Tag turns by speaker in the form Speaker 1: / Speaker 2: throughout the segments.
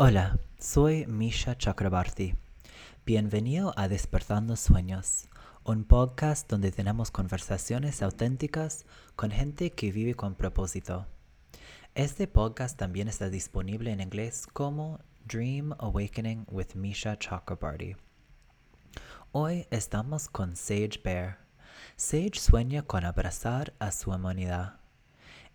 Speaker 1: Hola, soy Misha Chakrabarti. Bienvenido a Despertando Sueños, un podcast donde tenemos conversaciones auténticas con gente que vive con propósito. Este podcast también está disponible en inglés como Dream Awakening with Misha Chakrabarti. Hoy estamos con Sage Bear. Sage sueña con abrazar a su humanidad.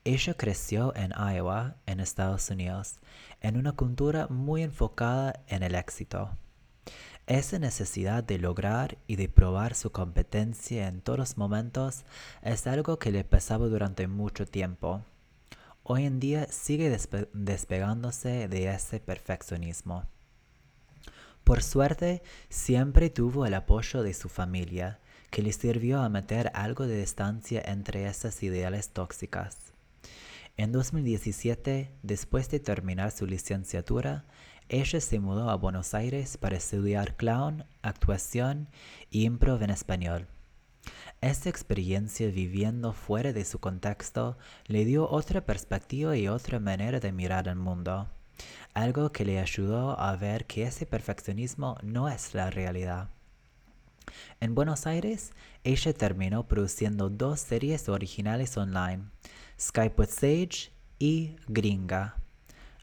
Speaker 1: Ella creció en Iowa, en Estados Unidos, en una cultura muy enfocada en el éxito. Esa necesidad de lograr y de probar su competencia en todos momentos es algo que le pesaba durante mucho tiempo. Hoy en día sigue despegándose de ese perfeccionismo. Por suerte, siempre tuvo el apoyo de su familia, que le sirvió a meter algo de distancia entre esas ideales tóxicas. En 2017, después de terminar su licenciatura, ella se mudó a Buenos Aires para estudiar clown, actuación y improv en español. Esta experiencia viviendo fuera de su contexto le dio otra perspectiva y otra manera de mirar el mundo algo que le ayudó a ver que ese perfeccionismo no es la realidad. En Buenos Aires, ella terminó produciendo dos series originales online, Skype with Sage y Gringa.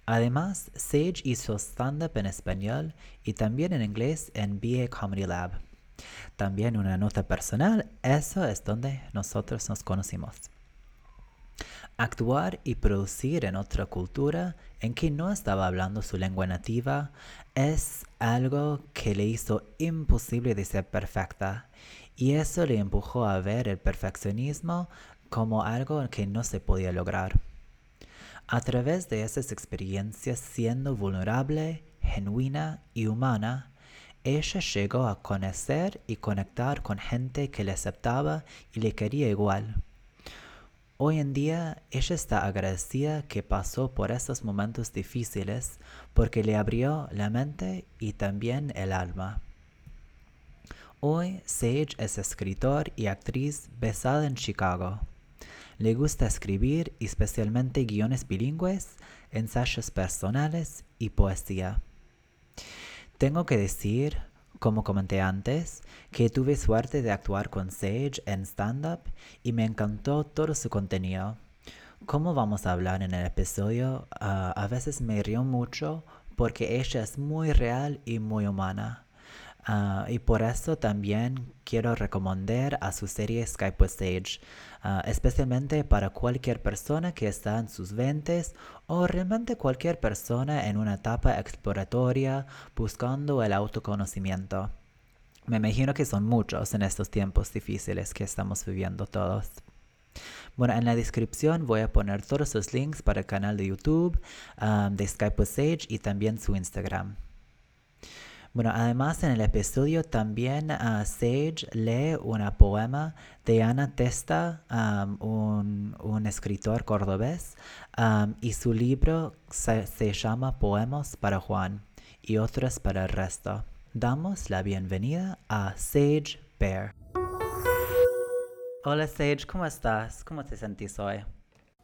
Speaker 1: Además, Sage hizo stand-up en español y también en inglés en BA Comedy Lab. También una nota personal, eso es donde nosotros nos conocimos. Actuar y producir en otra cultura en que no estaba hablando su lengua nativa es algo que le hizo imposible de ser perfecta y eso le empujó a ver el perfeccionismo como algo que no se podía lograr. A través de esas experiencias siendo vulnerable, genuina y humana, ella llegó a conocer y conectar con gente que le aceptaba y le quería igual. Hoy en día ella está agradecida que pasó por esos momentos difíciles porque le abrió la mente y también el alma. Hoy Sage es escritor y actriz basada en Chicago. Le gusta escribir especialmente guiones bilingües, ensayos personales y poesía. Tengo que decir como comenté antes, que tuve suerte de actuar con Sage en stand-up y me encantó todo su contenido. Como vamos a hablar en el episodio, ah, a veces me río mucho porque ella es muy real y muy humana. Ah, y por eso también quiero recomendar a su serie Skype with Sage, ah, especialmente para cualquier persona que está en sus 20 o realmente cualquier persona en una etapa exploratoria buscando el autoconocimiento. Me imagino que son muchos en estos tiempos difíciles que estamos viviendo todos. Bueno, en la descripción voy a poner todos los links para el canal de YouTube ah, de Skype with Sage y también su Instagram. Bueno, además en el episodio también uh, Sage lee una poema de Ana Testa, um, un, escritor cordobés, y su libro se, se llama Poemas para Juan y otros para el resto. Damos la bienvenida a Sage Bear. Hola Sage, ¿cómo estás? ¿Cómo te sentís hoy?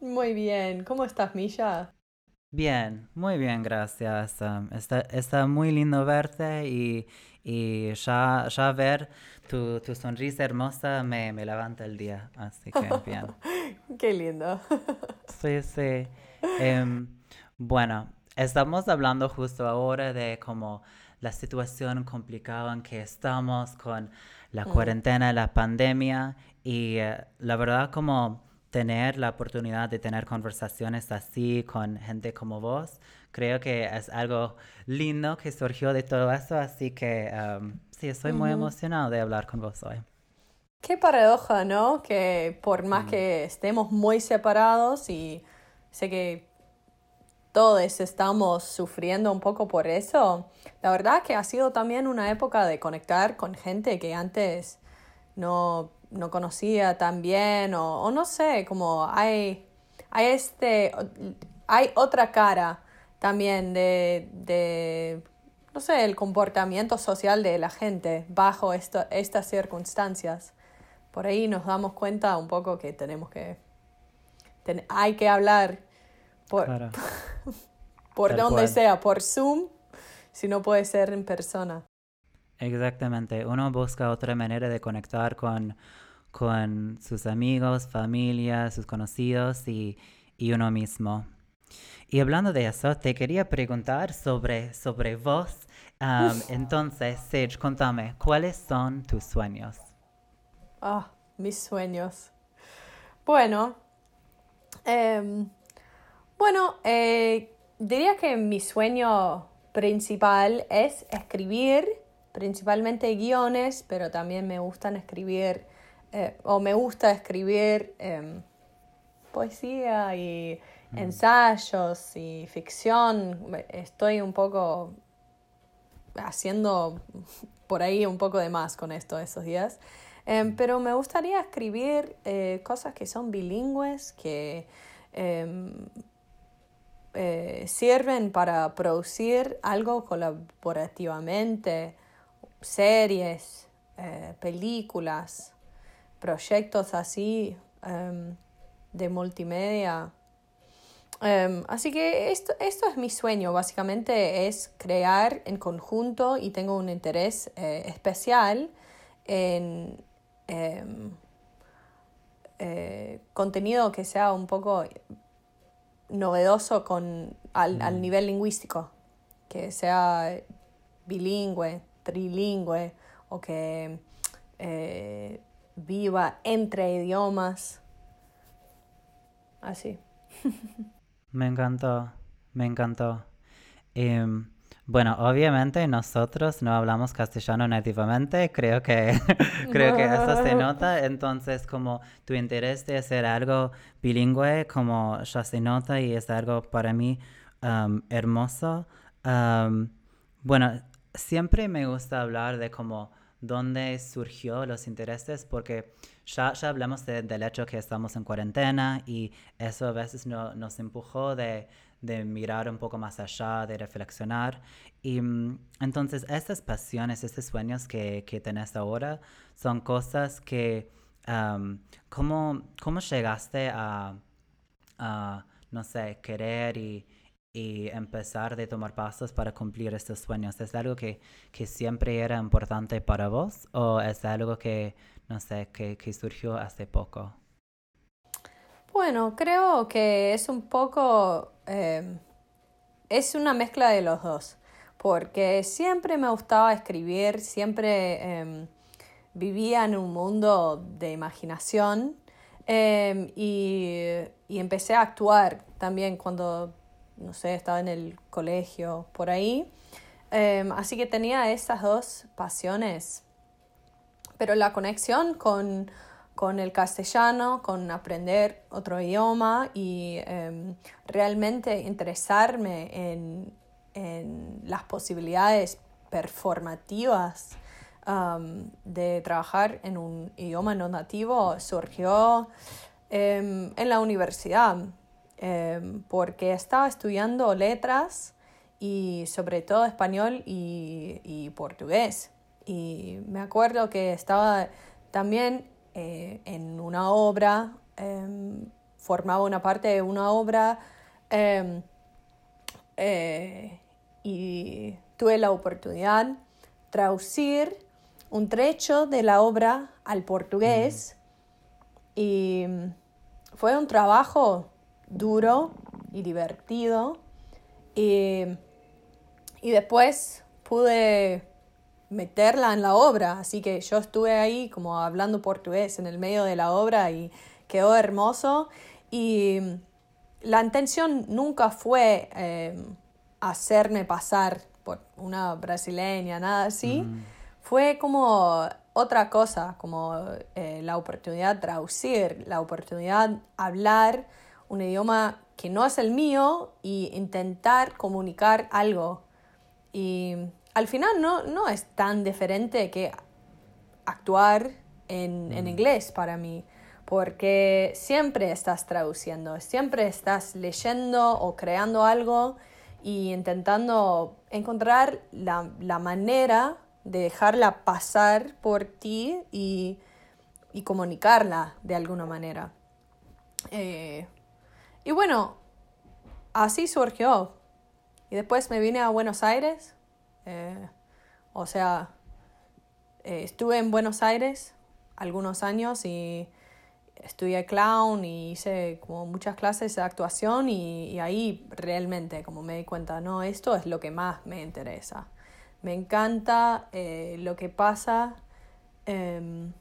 Speaker 2: Muy bien, ¿cómo estás, Misha?
Speaker 1: Bien, muy bien, gracias. está, muy lindo verte y, ya, ya ver tu, sonrisa hermosa me, me, levanta el día, así que bien.
Speaker 2: Qué lindo.
Speaker 1: sí, sí. Em, bueno, estamos hablando justo ahora de cómo la situación complicada en que estamos con la cuarentena, la pandemia y eh, la verdad como tener la oportunidad de tener conversaciones así con gente como vos, creo que es algo lindo que surgió de todo eso, así que um, sí, estoy muy emocionado de hablar con vos hoy.
Speaker 2: Qué paradoja, ¿no? Que por más mm. que estemos muy separados y sé que todos estamos sufriendo un poco por eso, la verdad que ha sido también una época de conectar con gente que antes no no conocía tan bien o, no sé, como hay, hay, este, hay otra cara también de, de, no sé, el comportamiento social de la gente bajo estas circunstancias. Por ahí nos damos cuenta un poco que tenemos que, hay que hablar por... por
Speaker 1: Tal
Speaker 2: donde
Speaker 1: cual.
Speaker 2: sea, por Zoom, si no puede ser en persona.
Speaker 1: Exactamente. Uno busca otra manera de conectar con, con sus amigos, familia, sus conocidos y, y uno mismo. Y hablando de eso, te quería preguntar sobre, sobre vos. Entonces, Sage, contame, ¿cuáles son tus sueños?
Speaker 2: Ah, mis sueños. Bueno, em, bueno, eh, diría que mi sueño principal es escribir, principalmente guiones, pero también me gustan escribir, eh, o me gusta escribir em, poesía y ensayos y ficción. Estoy un poco haciendo por ahí un poco de más con esto esos días. Em, pero me gustaría escribir eh, cosas que son bilingües, que em, eh, sirven para producir algo colaborativamente, series, eh, películas, proyectos así em, de multimedia. Em, así que esto, esto es mi sueño, básicamente es crear en conjunto y tengo un interés eh, especial en em, eh, contenido que sea un poco novedoso con, al, al nivel lingüístico, que sea bilingüe, trilingüe o que eh, viva entre idiomas. Así.
Speaker 1: Me encantó, me encantó. Em, bueno, obviamente nosotros no hablamos castellano nativamente, creo que, creo que eso se nota, entonces como tu interés de hacer algo bilingüe, como ya se nota y es algo para mí hermoso. Bueno, siempre me gusta hablar de como dónde surgió los intereses, porque ya, ya hablamos de- del hecho que estamos en cuarentena y eso a veces no- nos empujó de, de mirar un poco más allá, de reflexionar. Y mm, entonces estas pasiones, estos sueños que, que tenés ahora son cosas que, ¿cómo, cómo llegaste a, a, no sé, querer y, y empezar de tomar pasos para cumplir estos sueños? ¿Es algo que, que siempre era importante para vos o es algo que, no sé, que, que surgió hace poco?
Speaker 2: Bueno, creo que es un poco, eh, es una mezcla de los dos, porque siempre me gustaba escribir, siempre eh, vivía en un mundo de imaginación eh, y, y empecé a actuar también cuando, no sé, estaba en el colegio, por ahí. Eh, así que tenía esas dos pasiones pero la conexión con, con el castellano, con aprender otro idioma y em, realmente interesarme en, en las posibilidades performativas de trabajar en un idioma no nativo surgió em, en la universidad, em, porque estaba estudiando letras y sobre todo español y, y portugués. Y me acuerdo que estaba también eh, en una obra, em, formaba una parte de una obra em, eh, y tuve la oportunidad de traducir un trecho de la obra al portugués y fue un trabajo duro y divertido. Y, y después pude meterla en la obra, así que yo estuve ahí como hablando portugués en el medio de la obra y quedó hermoso. Y la intención nunca fue eh, hacerme pasar por una brasileña, nada así, fue como otra cosa, como eh, la oportunidad de traducir, la oportunidad de hablar un idioma que no es el mío y intentar comunicar algo. Y al final no, no es tan diferente que actuar en, en inglés para mí, porque siempre estás traduciendo, siempre estás leyendo o creando algo y intentando encontrar la, la manera de dejarla pasar por ti y, y comunicarla de alguna manera. Eh, y bueno, así surgió. y después me vine a Buenos Aires. Eh, o sea, eh, estuve en Buenos Aires algunos años y estudié clown y hice como muchas clases de actuación y, ahí realmente como me di cuenta, no, esto es lo que más me interesa. Me encanta eh, lo que pasa em,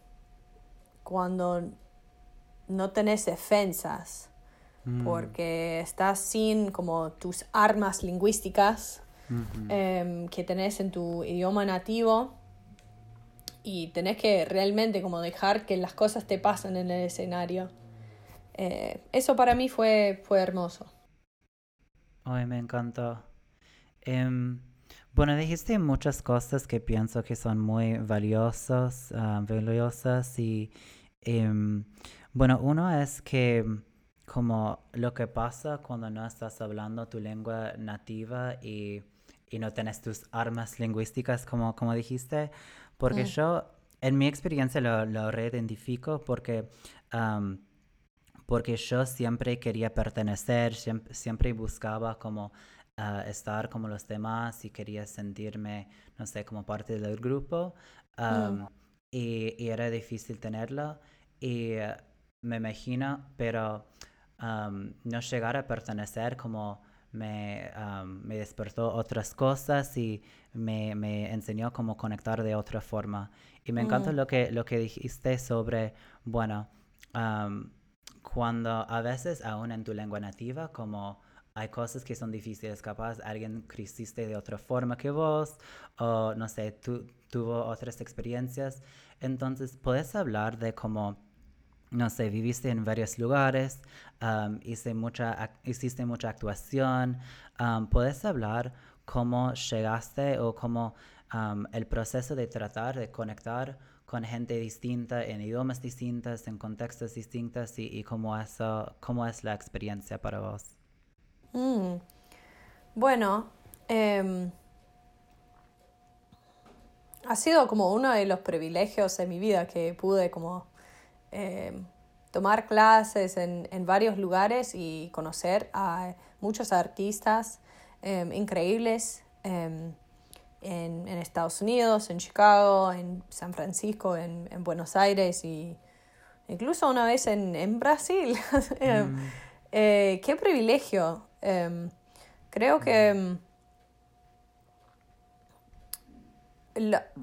Speaker 2: cuando no tenés defensas, mm. porque estás sin como tus armas lingüísticas em, que tenés en tu idioma nativo y tenés que realmente como dejar que las cosas te pasen en el escenario. Eh, eso para mí fue, fue hermoso.
Speaker 1: Ay, me encantó. Em, bueno, dijiste muchas cosas que pienso que son muy valiosas, ah, valiosas y em, bueno, uno es que como lo que pasa cuando no estás hablando tu lengua nativa y, y no tienes tus armas lingüísticas, como, como dijiste, porque mm. yo, en mi experiencia, lo, lo reidentifico porque, porque yo siempre quería pertenecer, siempre, siempre buscaba como ah, estar como los demás y quería sentirme, no sé, como parte del grupo. Mm. y, y, era difícil tenerlo. Y eh, me imagino, pero no llegar a pertenecer como me, me despertó otras cosas y me, me, enseñó cómo conectar de otra forma. Y me encanta mm. lo, que, lo que dijiste sobre, bueno, cuando a veces aún en tu lengua nativa, como hay cosas que son difíciles, capaz alguien creciste de otra forma que vos, o no sé, tú tuvo otras experiencias. Entonces, puedes hablar de cómo no sé, viviste en varios lugares, hice mucha, hiciste mucha actuación. ¿Puedes hablar cómo llegaste o cómo el proceso de tratar de conectar con gente distinta, en idiomas distintos, en contextos distintos y, cómo, eso, cómo es la experiencia para vos?
Speaker 2: Mm. Bueno, em, ha sido como uno de los privilegios de mi vida que pude como eh, tomar clases en, varios lugares y conocer a muchos artistas em, increíbles em, en, Estados Unidos, en Chicago, en San Francisco, en, Buenos Aires y incluso una vez en, Brasil. Em, mm. eh, qué privilegio. creo que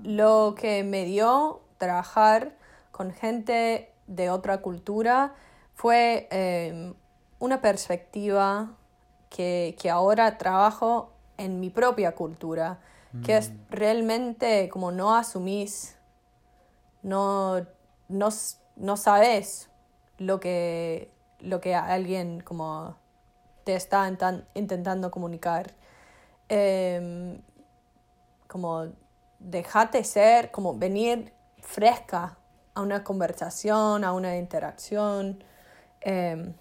Speaker 2: lo que me dio trabajar con gente de otra cultura fue em, una perspectiva que, ahora trabajo en mi propia cultura, que es mm. realmente como no asumís, no, no, sabes lo que, lo que alguien como te está intentando comunicar. Em, como dejate ser, como venir fresca a una conversación, a una interacción. Em,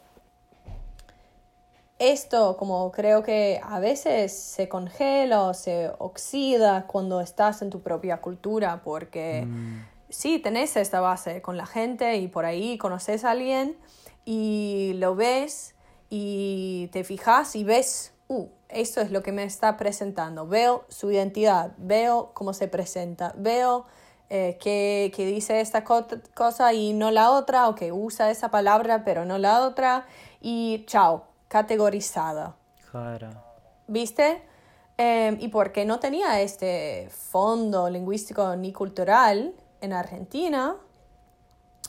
Speaker 2: esto como creo que a veces se congela o se oxida cuando estás en tu propia cultura porque mm. sí, tenés esta base con la gente y por ahí conoces a alguien y lo ves y te fijas y ves, uh, esto es lo que me está presentando, veo su identidad, veo cómo se presenta, veo eh, que, dice esta cosa y no la otra, o que usa esa palabra pero no la otra, y chao, categorizada. ¿Viste? Em, y porque no tenía este fondo lingüístico ni cultural en Argentina,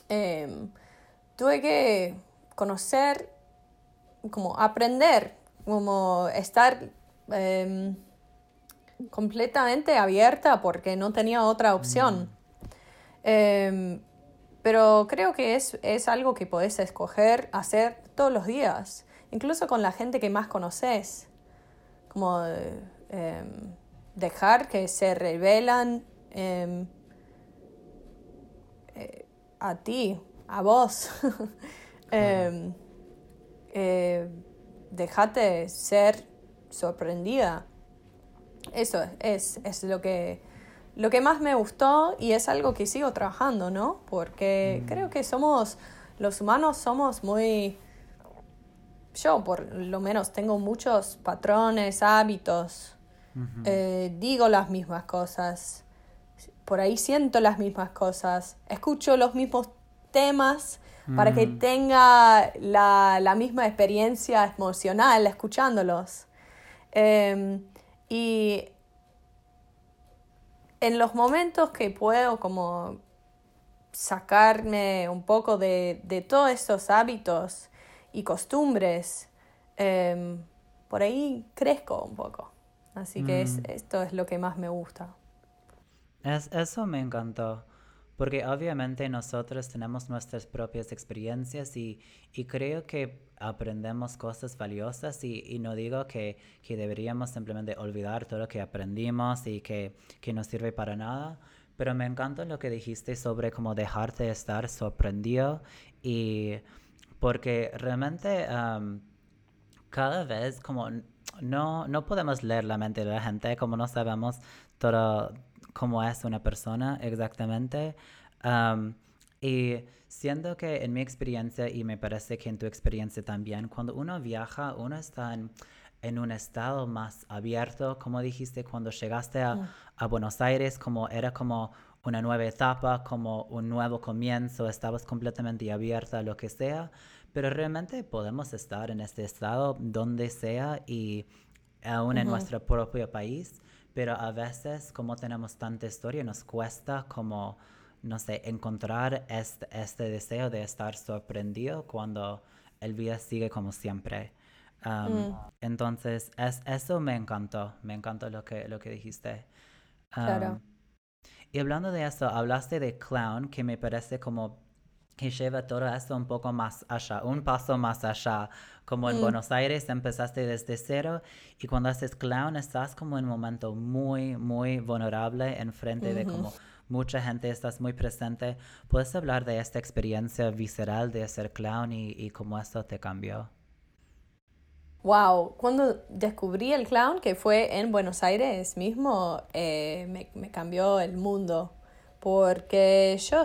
Speaker 2: em, tuve que conocer, como aprender, como estar em, completamente abierta porque no tenía otra opción. Mm. Em, pero creo que es, es, algo que podés escoger hacer todos los días, incluso con la gente que más conoces. Como em, dejar que se revelan em, eh, a ti, a vos. eh, dejate ser sorprendida eso es, es lo que lo que más me gustó y es algo que sigo trabajando, ¿no? Porque mm. creo que somos, los humanos somos muy yo por lo menos tengo muchos patrones, hábitos, eh, digo las mismas cosas, por ahí siento las mismas cosas, escucho los mismos temas para que tenga la, misma experiencia emocional escuchándolos. Em, y en los momentos que puedo como sacarme un poco de, todos estos hábitos y costumbres, em, por ahí crezco un poco. Así que mm. esto es lo que más me gusta.
Speaker 1: Es, eso me encantó, porque obviamente nosotros tenemos nuestras propias experiencias y, creo que aprendemos cosas valiosas y, no digo que, deberíamos simplemente olvidar todo lo que aprendimos y que, que no sirve para nada, pero me encanta lo que dijiste sobre cómo dejarte estar sorprendido y porque realmente cada vez como no, no podemos leer la mente de la gente, como no sabemos todo cómo es una persona exactamente. y siento que en mi experiencia, y me parece que en tu experiencia también, cuando uno viaja, uno está en, en un estado más abierto, como dijiste, cuando llegaste a, a, Buenos Aires, como era como una nueva etapa, como un nuevo comienzo, estabas completamente abierta a lo que sea, pero realmente podemos estar en este estado donde sea y aún en nuestro propio país, pero a veces como tenemos tanta historia nos cuesta como, no sé, encontrar este, este deseo de estar sorprendido cuando el vida sigue como siempre. Mm. Entonces, es, eso me encantó, me encantó lo que, lo que dijiste. claro. Y hablando de eso, hablaste de clown, que me parece como que lleva todo esto un poco más allá, un paso más allá. Como en mm. Buenos Aires empezaste desde cero y cuando haces clown estás como en un momento muy, muy vulnerable en frente de como mucha gente, estás muy presente. ¿Puedes hablar de esta experiencia visceral de ser clown y, cómo esto te cambió?
Speaker 2: Wow, cuando descubrí el clown, que fue en Buenos Aires mismo, eh, me, me cambió el mundo. Porque yo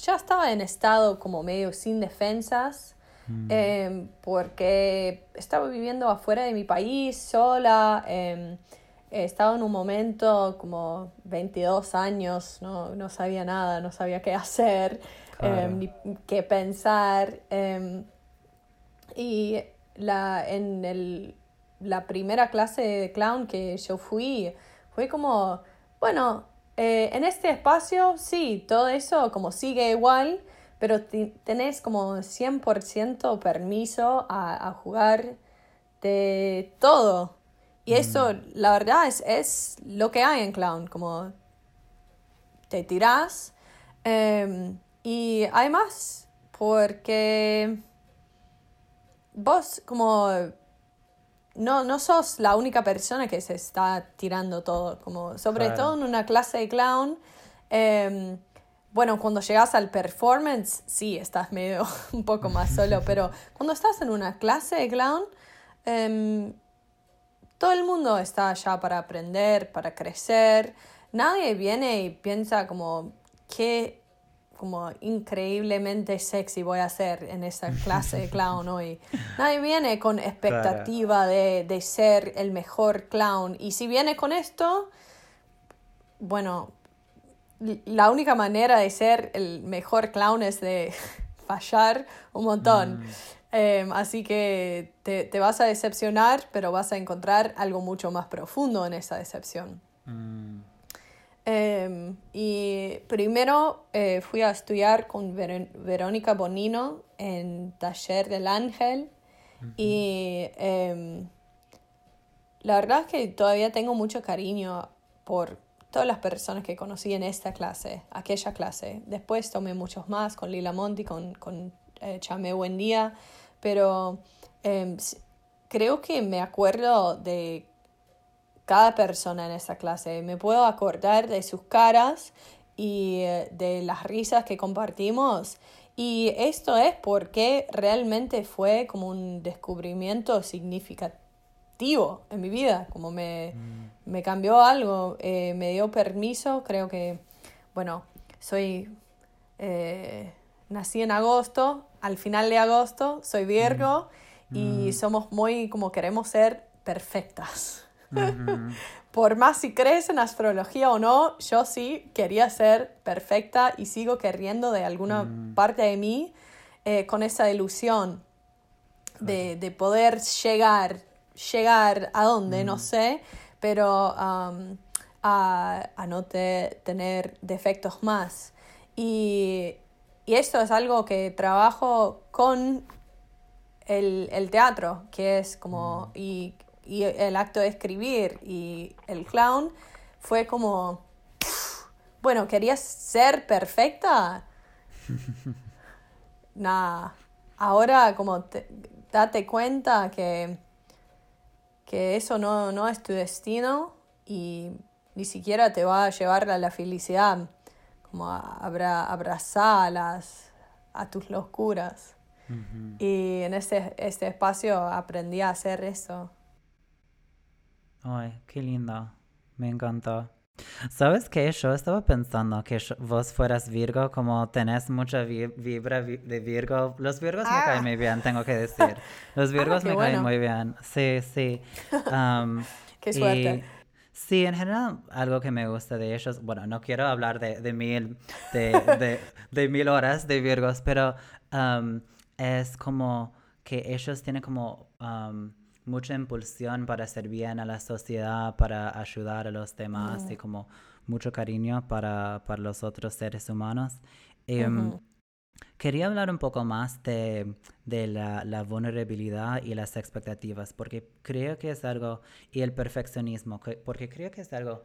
Speaker 2: ya estaba en estado como medio sin defensas, mm. em, porque estaba viviendo afuera de mi país, sola, eh, estaba en un momento como 22 años, no, no sabía nada, no sabía qué hacer, em, ni qué pensar. y la, en el, la primera clase de clown que yo fui, fue como, bueno, eh, en este espacio, sí, todo eso como sigue igual, pero tenés como 100% permiso a, jugar de todo. Y eso, mm. la verdad, es, es, lo que hay en Clown, como te tirás. Em, y además, porque vos como no, no sos la única persona que se está tirando todo, como sobre todo en una clase de clown. Em, bueno, cuando llegas al performance, sí, estás medio un poco más solo, pero cuando estás en una clase de clown, em, todo el mundo está allá para aprender, para crecer. Nadie viene y piensa como, ¿qué como increíblemente sexy voy a ser en esa clase de clown hoy. Nadie viene con expectativa de, de, ser el mejor clown. Y si viene con esto, bueno, la única manera de ser el mejor clown es de fallar un montón. Mm. Em, así que te, te, vas a decepcionar, pero vas a encontrar algo mucho más profundo en esa decepción. Mm. Em, y primero eh, fui a estudiar con Verónica Bonino en Taller del Ángel y em, la verdad es que todavía tengo mucho cariño por todas las personas que conocí en esta clase, aquella clase. Después tomé muchos más con Lila Monti, con, con eh, Chame Buendía, pero em, creo que me acuerdo de cada persona en esa clase. Me puedo acordar de sus caras y eh, de las risas que compartimos. Y esto es porque realmente fue como un descubrimiento significativo en mi vida, como me, mm. cambió algo, eh, me dio permiso, creo que, bueno, soy, eh, nací en agosto, al final de agosto, soy Virgo. y somos muy como queremos ser perfectas. Por más si crees en astrología o no, yo sí quería ser perfecta y sigo queriendo de alguna parte de mí eh, con esa ilusión de, poder llegar, llegar a dónde, no sé, pero a, no tener defectos más. Y, y, esto es algo que trabajo con el, teatro, que es como, y, el acto de escribir y el clown, fue como, bueno, ¿querías ser perfecta? Nada, ahora como date cuenta que, que eso no, no es tu destino y ni siquiera te va a llevar a la felicidad, como a abrazarlas a tus locuras. Y en este, este espacio aprendí a hacer eso.
Speaker 1: Ay, qué lindo. Me encantó. ¿Sabes qué? Yo estaba pensando que vos fueras Virgo, como tenés mucha vibra de Virgo. Los Virgos me caen ah. muy bien, tengo que decir. Los ah, Virgos me caen muy bien. Sí, sí.
Speaker 2: qué suerte.
Speaker 1: Sí, en general, algo que me gusta de ellos, bueno, no quiero hablar de, de mil, de, de, mil horas de Virgos, pero es como que ellos tienen como mucha impulsión para hacer bien a la sociedad, para ayudar a los demás y como mucho cariño para, para los otros seres humanos. Em, quería hablar un poco más de, de la, la, vulnerabilidad y las expectativas, porque creo que es algo, y el perfeccionismo, porque creo que es algo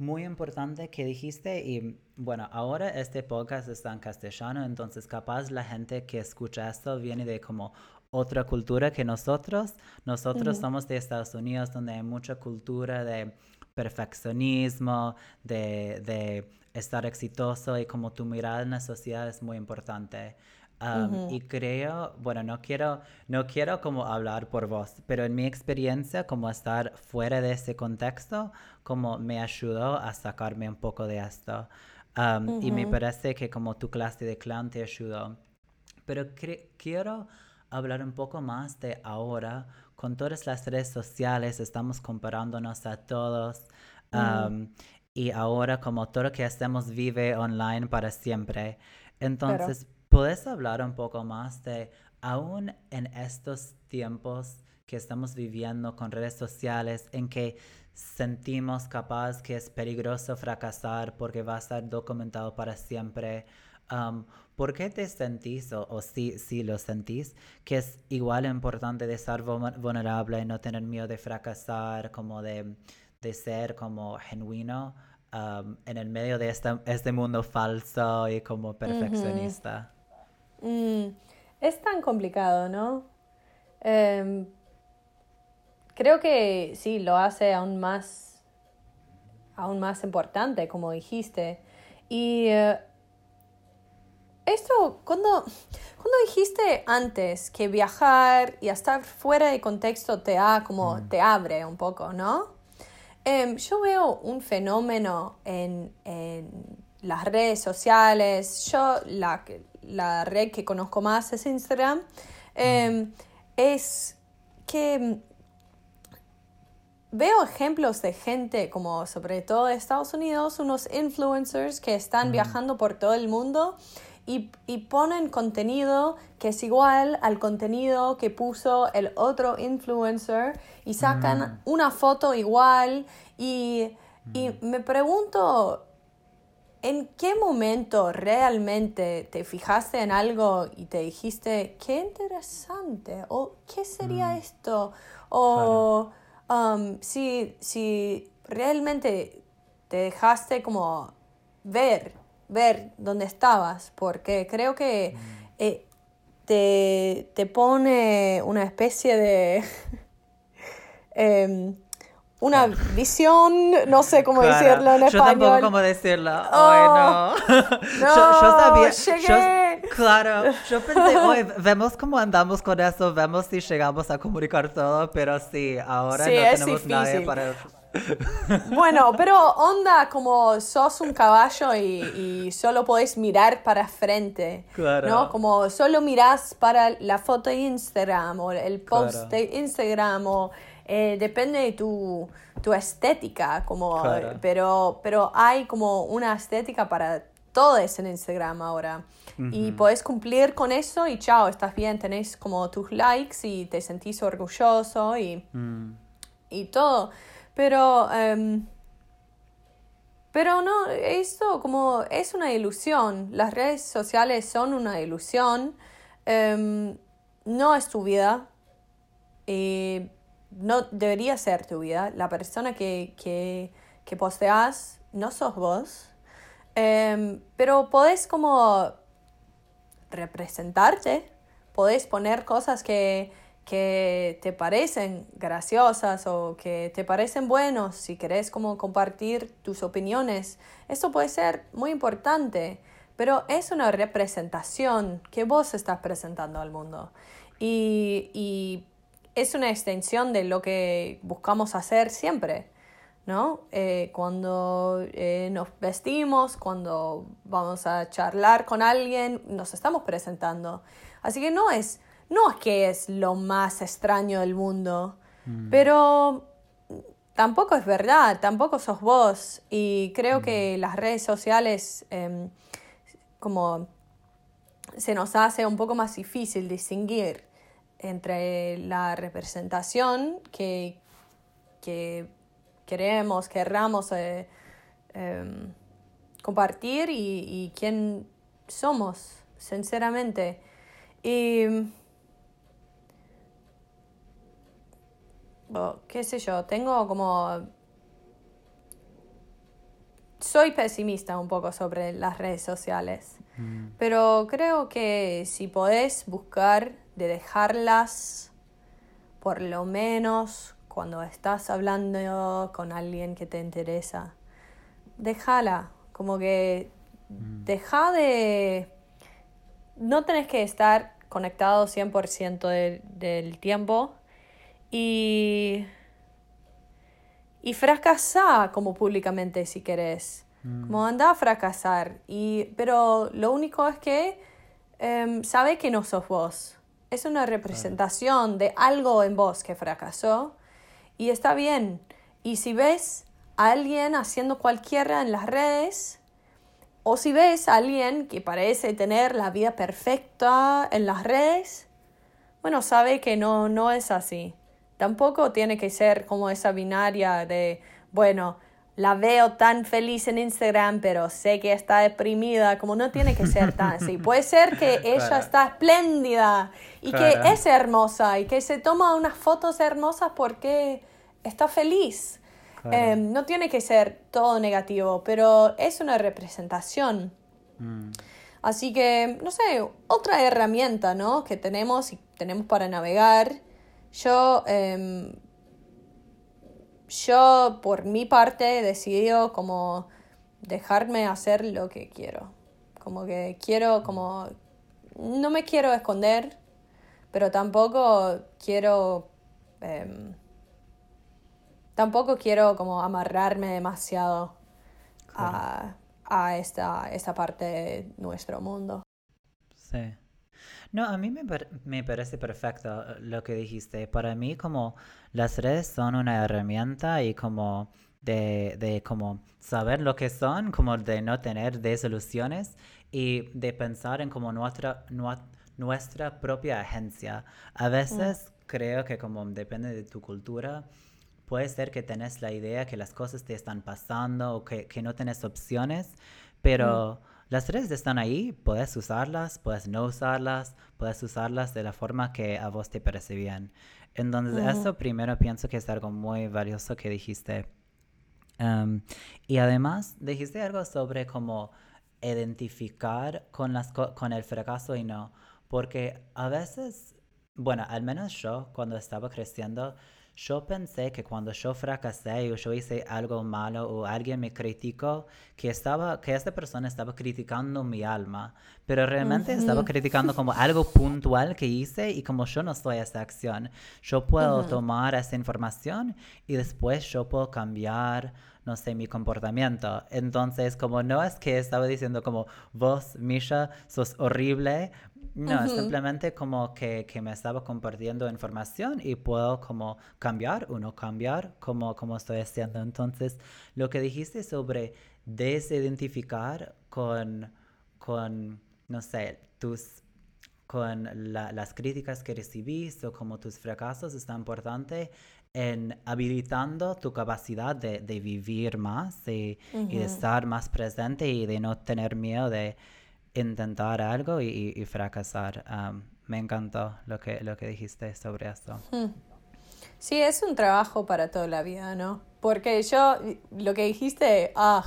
Speaker 1: muy importante que dijiste y bueno, ahora este podcast está en castellano, entonces capaz la gente que escucha esto viene de como otra cultura que nosotros. Nosotros somos de Estados Unidos donde hay mucha cultura de perfeccionismo, de, de estar exitoso y como tu mirada en la sociedad es muy importante. Y creo, bueno, no quiero, no quiero como hablar por vos, pero en mi experiencia, como estar fuera de ese contexto, como me ayudó a sacarme un poco de esto. Y me parece que como tu clase de clown te ayudó. Pero quiero hablar un poco más de ahora, con todas las redes sociales, estamos comparándonos a todos. y ahora como todo lo que hacemos vive online para siempre. Entonces, ¿Puedes hablar un poco más de, aún en estos tiempos que estamos viviendo con redes sociales, en que sentimos capaz que es peligroso fracasar porque va a estar documentado para siempre? Um, ¿Por qué te sentís, o, si, si lo sentís, que es igual importante de estar vulnerable y no tener miedo de fracasar, como de, de ser como genuino um, en el medio de este mundo falso y como perfeccionista?
Speaker 2: Mm, es tan complicado, ¿no? Em, creo que sí, lo hace aún más, aún más importante, como dijiste. Y eh, cuando, cuando dijiste antes que viajar y estar fuera de contexto te, ha, como, mm. te abre un poco, ¿no? Em, yo veo un fenómeno en, en las redes sociales. Yo la, la red que conozco más es Instagram, em, es que em, veo ejemplos de gente como sobre todo de Estados Unidos, unos influencers que están viajando por todo el mundo y, ponen contenido que es igual al contenido que puso el otro influencer y sacan una foto igual y, y me pregunto, ¿En qué momento realmente te fijaste en algo y te dijiste, qué interesante? ¿O qué sería mm. esto? O um, si, si realmente te dejaste como ver, ver dónde estabas, porque creo que mm. eh, te, te, pone una especie de... Em, una visión, no sé cómo decirlo en español.
Speaker 1: Yo tampoco cómo decirlo. Ay, no.
Speaker 2: no yo, sabía. Llegué.
Speaker 1: claro, yo pensé, hoy vemos cómo andamos con eso, vemos si llegamos a comunicar todo, pero sí, ahora no tenemos nadie para
Speaker 2: Bueno, pero onda como sos un caballo y, y solo podés mirar para frente.
Speaker 1: Claro.
Speaker 2: ¿No? Como solo mirás para la foto de Instagram o el post
Speaker 1: Claro.
Speaker 2: de Instagram o eh, depende de tu, tu estética. Como,
Speaker 1: Claro.
Speaker 2: pero, pero hay como una estética para todos en Instagram ahora. Y podés cumplir con eso y chao, estás bien, tenés como tus likes y te sentís orgulloso y
Speaker 1: Mm,
Speaker 2: y todo. Pero, em, pero no, esto como es una ilusión. Las redes sociales son una ilusión. Em, no es tu vida. No debería ser tu vida. La persona que, que, que posteas no sos vos. Em, pero podés como representarte, podés poner cosas que, que te parecen graciosas o que te parecen buenos, si querés como compartir tus opiniones. Eso puede ser muy importante, pero es una representación que vos estás presentando al mundo. Y, y es una extensión de lo que buscamos hacer siempre. ¿no? Eh, cuando eh, nos vestimos, cuando vamos a charlar con alguien, nos estamos presentando. Así que no es, no es que es lo más extraño del mundo, pero tampoco es verdad, tampoco sos vos. Y creo que las redes sociales, em, como se nos hace un poco más difícil distinguir entre la representación que, que queremos, querramos eh, em, compartir y, y quién somos, sinceramente. Y, oh, qué sé yo, tengo como... Soy pesimista un poco sobre las redes sociales, pero creo que si podés buscar de dejarlas por lo menos cuando estás hablando con alguien que te interesa, déjala, como que deja de... No tenés que estar conectado 100% de- del tiempo y... Y fracasá como públicamente si querés. Como anda a fracasar. Y, pero lo único es que em, sabe que no sos vos. Es una representación de algo en vos que fracasó y está bien. Y si ves a alguien haciendo cualquiera en las redes, o si ves a alguien que parece tener la vida perfecta en las redes, bueno, sabe que no, no es así. Tampoco tiene que ser como esa binaria de, bueno, la veo tan feliz en Instagram, pero sé que está deprimida, como no tiene que ser tan así. Puede ser que ella
Speaker 1: Claro.
Speaker 2: está espléndida y
Speaker 1: Claro.
Speaker 2: que es hermosa y que se toma unas fotos hermosas porque está feliz.
Speaker 1: Claro.
Speaker 2: Eh, no tiene que ser todo negativo, pero es una representación.
Speaker 1: mm,
Speaker 2: Así que, no sé, otra herramienta, ¿no? Que tenemos y tenemos para navegar. Yo, em, yo por mi parte he decidido como dejarme hacer lo que quiero. Como que quiero, como, no me quiero esconder, pero tampoco quiero, em, tampoco quiero como amarrarme demasiado a, a esta, esta parte de nuestro mundo.
Speaker 1: Sí. No, a mí me, me parece perfecto eh, lo que dijiste. Para mí como las redes son una herramienta y como de, de como saber lo que son, como de no tener desilusiones y de pensar en como nuestra, nuestra propia agencia. A veces creo que como depende de tu cultura, puede ser que tenés la idea que las cosas te están pasando o que, que no tenés opciones, pero las redes están ahí, puedes usarlas, puedes no usarlas, puedes usarlas de la forma que a vos te parece bien. Entonces, eso primero pienso que es algo muy valioso que dijiste. Um, y además dijiste algo sobre cómo identificar con, las co- con el fracaso y no, porque a veces, bueno, al menos yo cuando estaba creciendo, yo pensé que cuando yo fracasé o yo hice algo malo o alguien me criticó, que, estaba, que esta persona estaba criticando mi alma, pero realmente estaba criticando como algo puntual que hice y como yo no soy esa acción, yo puedo tomar esa información y después yo puedo cambiar no sé, mi comportamiento. Entonces, como no es que estaba diciendo como, vos, Misha, sos horrible, no, simplemente como que, que, me estaba compartiendo información y puedo como cambiar o no cambiar como, como estoy haciendo. Entonces, lo que dijiste sobre desidentificar con, con no sé, tus con las críticas que recibís o como tus fracasos es tan importante en habilitando tu capacidad de, de vivir más y, y, de estar más presente y de no tener miedo de intentar algo y, fracasar. me encantó lo que, lo que dijiste sobre esto. Hmm.
Speaker 2: Sí, es un trabajo para toda la vida, ¿no? Porque yo, lo que dijiste, ah,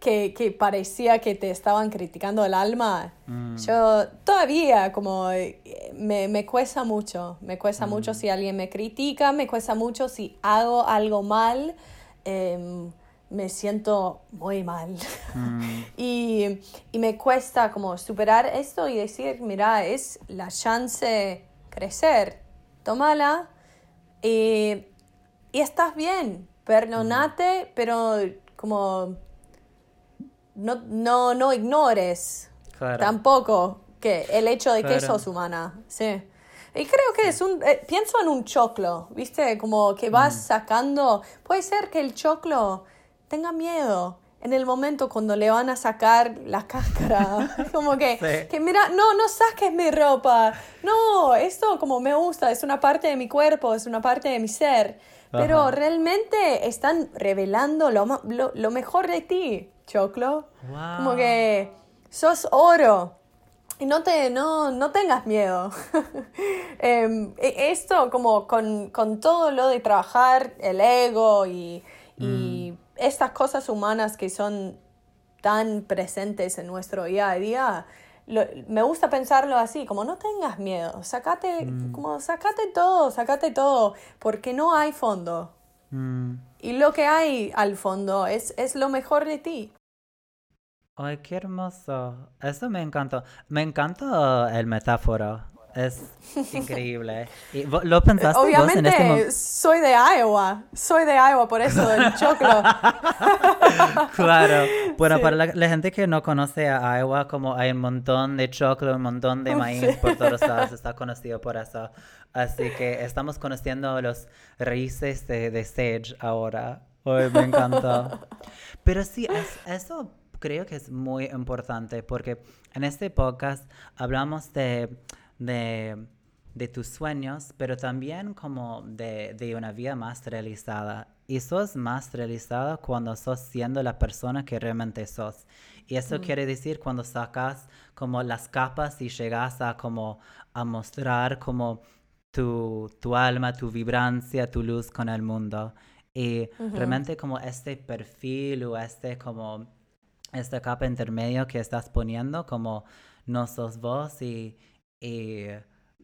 Speaker 2: que, que parecía que te estaban criticando el alma, mm. yo todavía como me, me cuesta mucho, me cuesta mucho mm. si alguien me critica, me cuesta mucho si hago algo mal. Eh, me siento muy mal. Mm. y, y, me cuesta como superar esto y decir, mira, es la chance crecer, tómala y, y estás bien, perdonate, pero como no, no, no ignores tampoco que el hecho de que sos humana, sí. Y creo que es un, eh, pienso en un choclo, ¿viste? Como que vas mm. sacando, puede ser que el choclo tenga miedo en el momento cuando le van a sacar la cáscara. como que, que mira, no, no saques mi ropa. No, esto como me gusta, es una parte de mi cuerpo, es una parte de mi ser. Pero realmente están revelando lo, lo, mejor de ti, Choclo. Como que sos oro. Y no, te, no, no tengas miedo. Em, e, esto como con, con, todo lo de trabajar el ego y, y mm estas cosas humanas que son tan presentes en nuestro día a día, me gusta pensarlo así, como no tengas miedo, sacate, mm. como sacate todo, sacate todo, porque no hay fondo. Mm. Y lo que hay al fondo es, es lo mejor de ti.
Speaker 1: Ay, qué hermoso. Eso me encantó. Me encantó el metáfora es increíble. ¿Y ¿Lo pensaste
Speaker 2: Obviamente,
Speaker 1: vos en este
Speaker 2: soy de Iowa. Soy de Iowa, por eso del choclo.
Speaker 1: claro. Bueno, para la, gente que no conoce a Iowa, como hay un montón de choclo, un montón de maíz por todos lados, está conocido por eso. Así que estamos conociendo los raíces de, de Sage ahora. Hoy me encantó. Pero sí, eso creo que es muy importante porque en este podcast hablamos de de, de tus sueños, pero también como de, de, una vida más realizada. Y sos más realizada cuando sos siendo la persona que realmente sos. Y eso mm. quiere decir cuando sacas como las capas y llegas a como a mostrar como tu, tu alma, tu vibrancia, tu luz con el mundo. Y realmente como este perfil o este como esta capa intermedio que estás poniendo como no sos vos y, y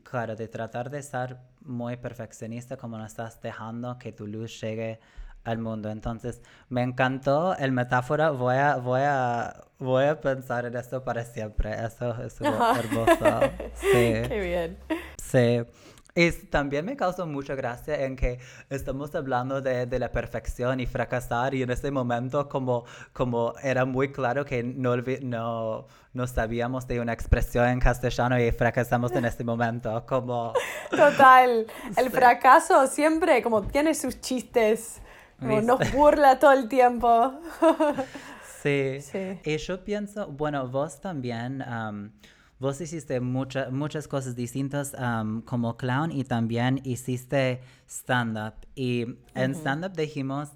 Speaker 1: claro, de tratar de estar muy perfeccionista como no estás dejando que tu luz llegue al mundo. Entonces, me encantó el metáfora. Voy a, voy a, voy a pensar en esto para siempre. Eso es hermoso.
Speaker 2: Sí. Qué bien.
Speaker 1: Sí. Y también me causó mucha gracia en que estamos hablando de, de, la perfección y fracasar y en ese momento como, como era muy claro que no, no, no sabíamos de una expresión en castellano y fracasamos en ese momento, como...
Speaker 2: Total, el fracaso siempre como tiene sus chistes, como nos burla todo el tiempo.
Speaker 1: sí. sí. y yo pienso, bueno, vos también... Vos hiciste muchas cosas distintas como clown y también hiciste stand-up. Y en stand-up dijimos,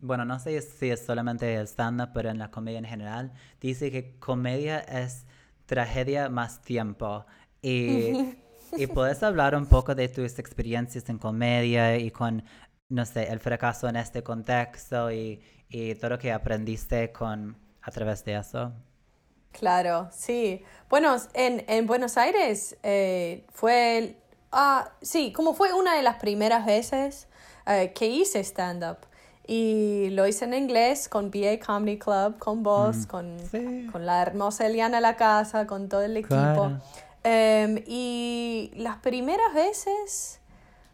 Speaker 1: bueno, no sé si es solamente el stand-up, pero en la comedia en general, dice que comedia es tragedia más tiempo. Y, y puedes hablar un poco de tus experiencias en comedia y con, no sé, el fracaso en este contexto y, y todo lo que aprendiste con, a través de eso.
Speaker 2: Claro, sí. Bueno, en, en Buenos Aires eh, fue ah, sí, como fue una de las primeras veces eh, que hice stand-up. Y lo hice en inglés con BA Comedy Club, con vos,
Speaker 1: Mm.
Speaker 2: con,
Speaker 1: Sí.
Speaker 2: con la hermosa Eliana La Casa, con todo el equipo.
Speaker 1: Claro.
Speaker 2: Em, y las primeras veces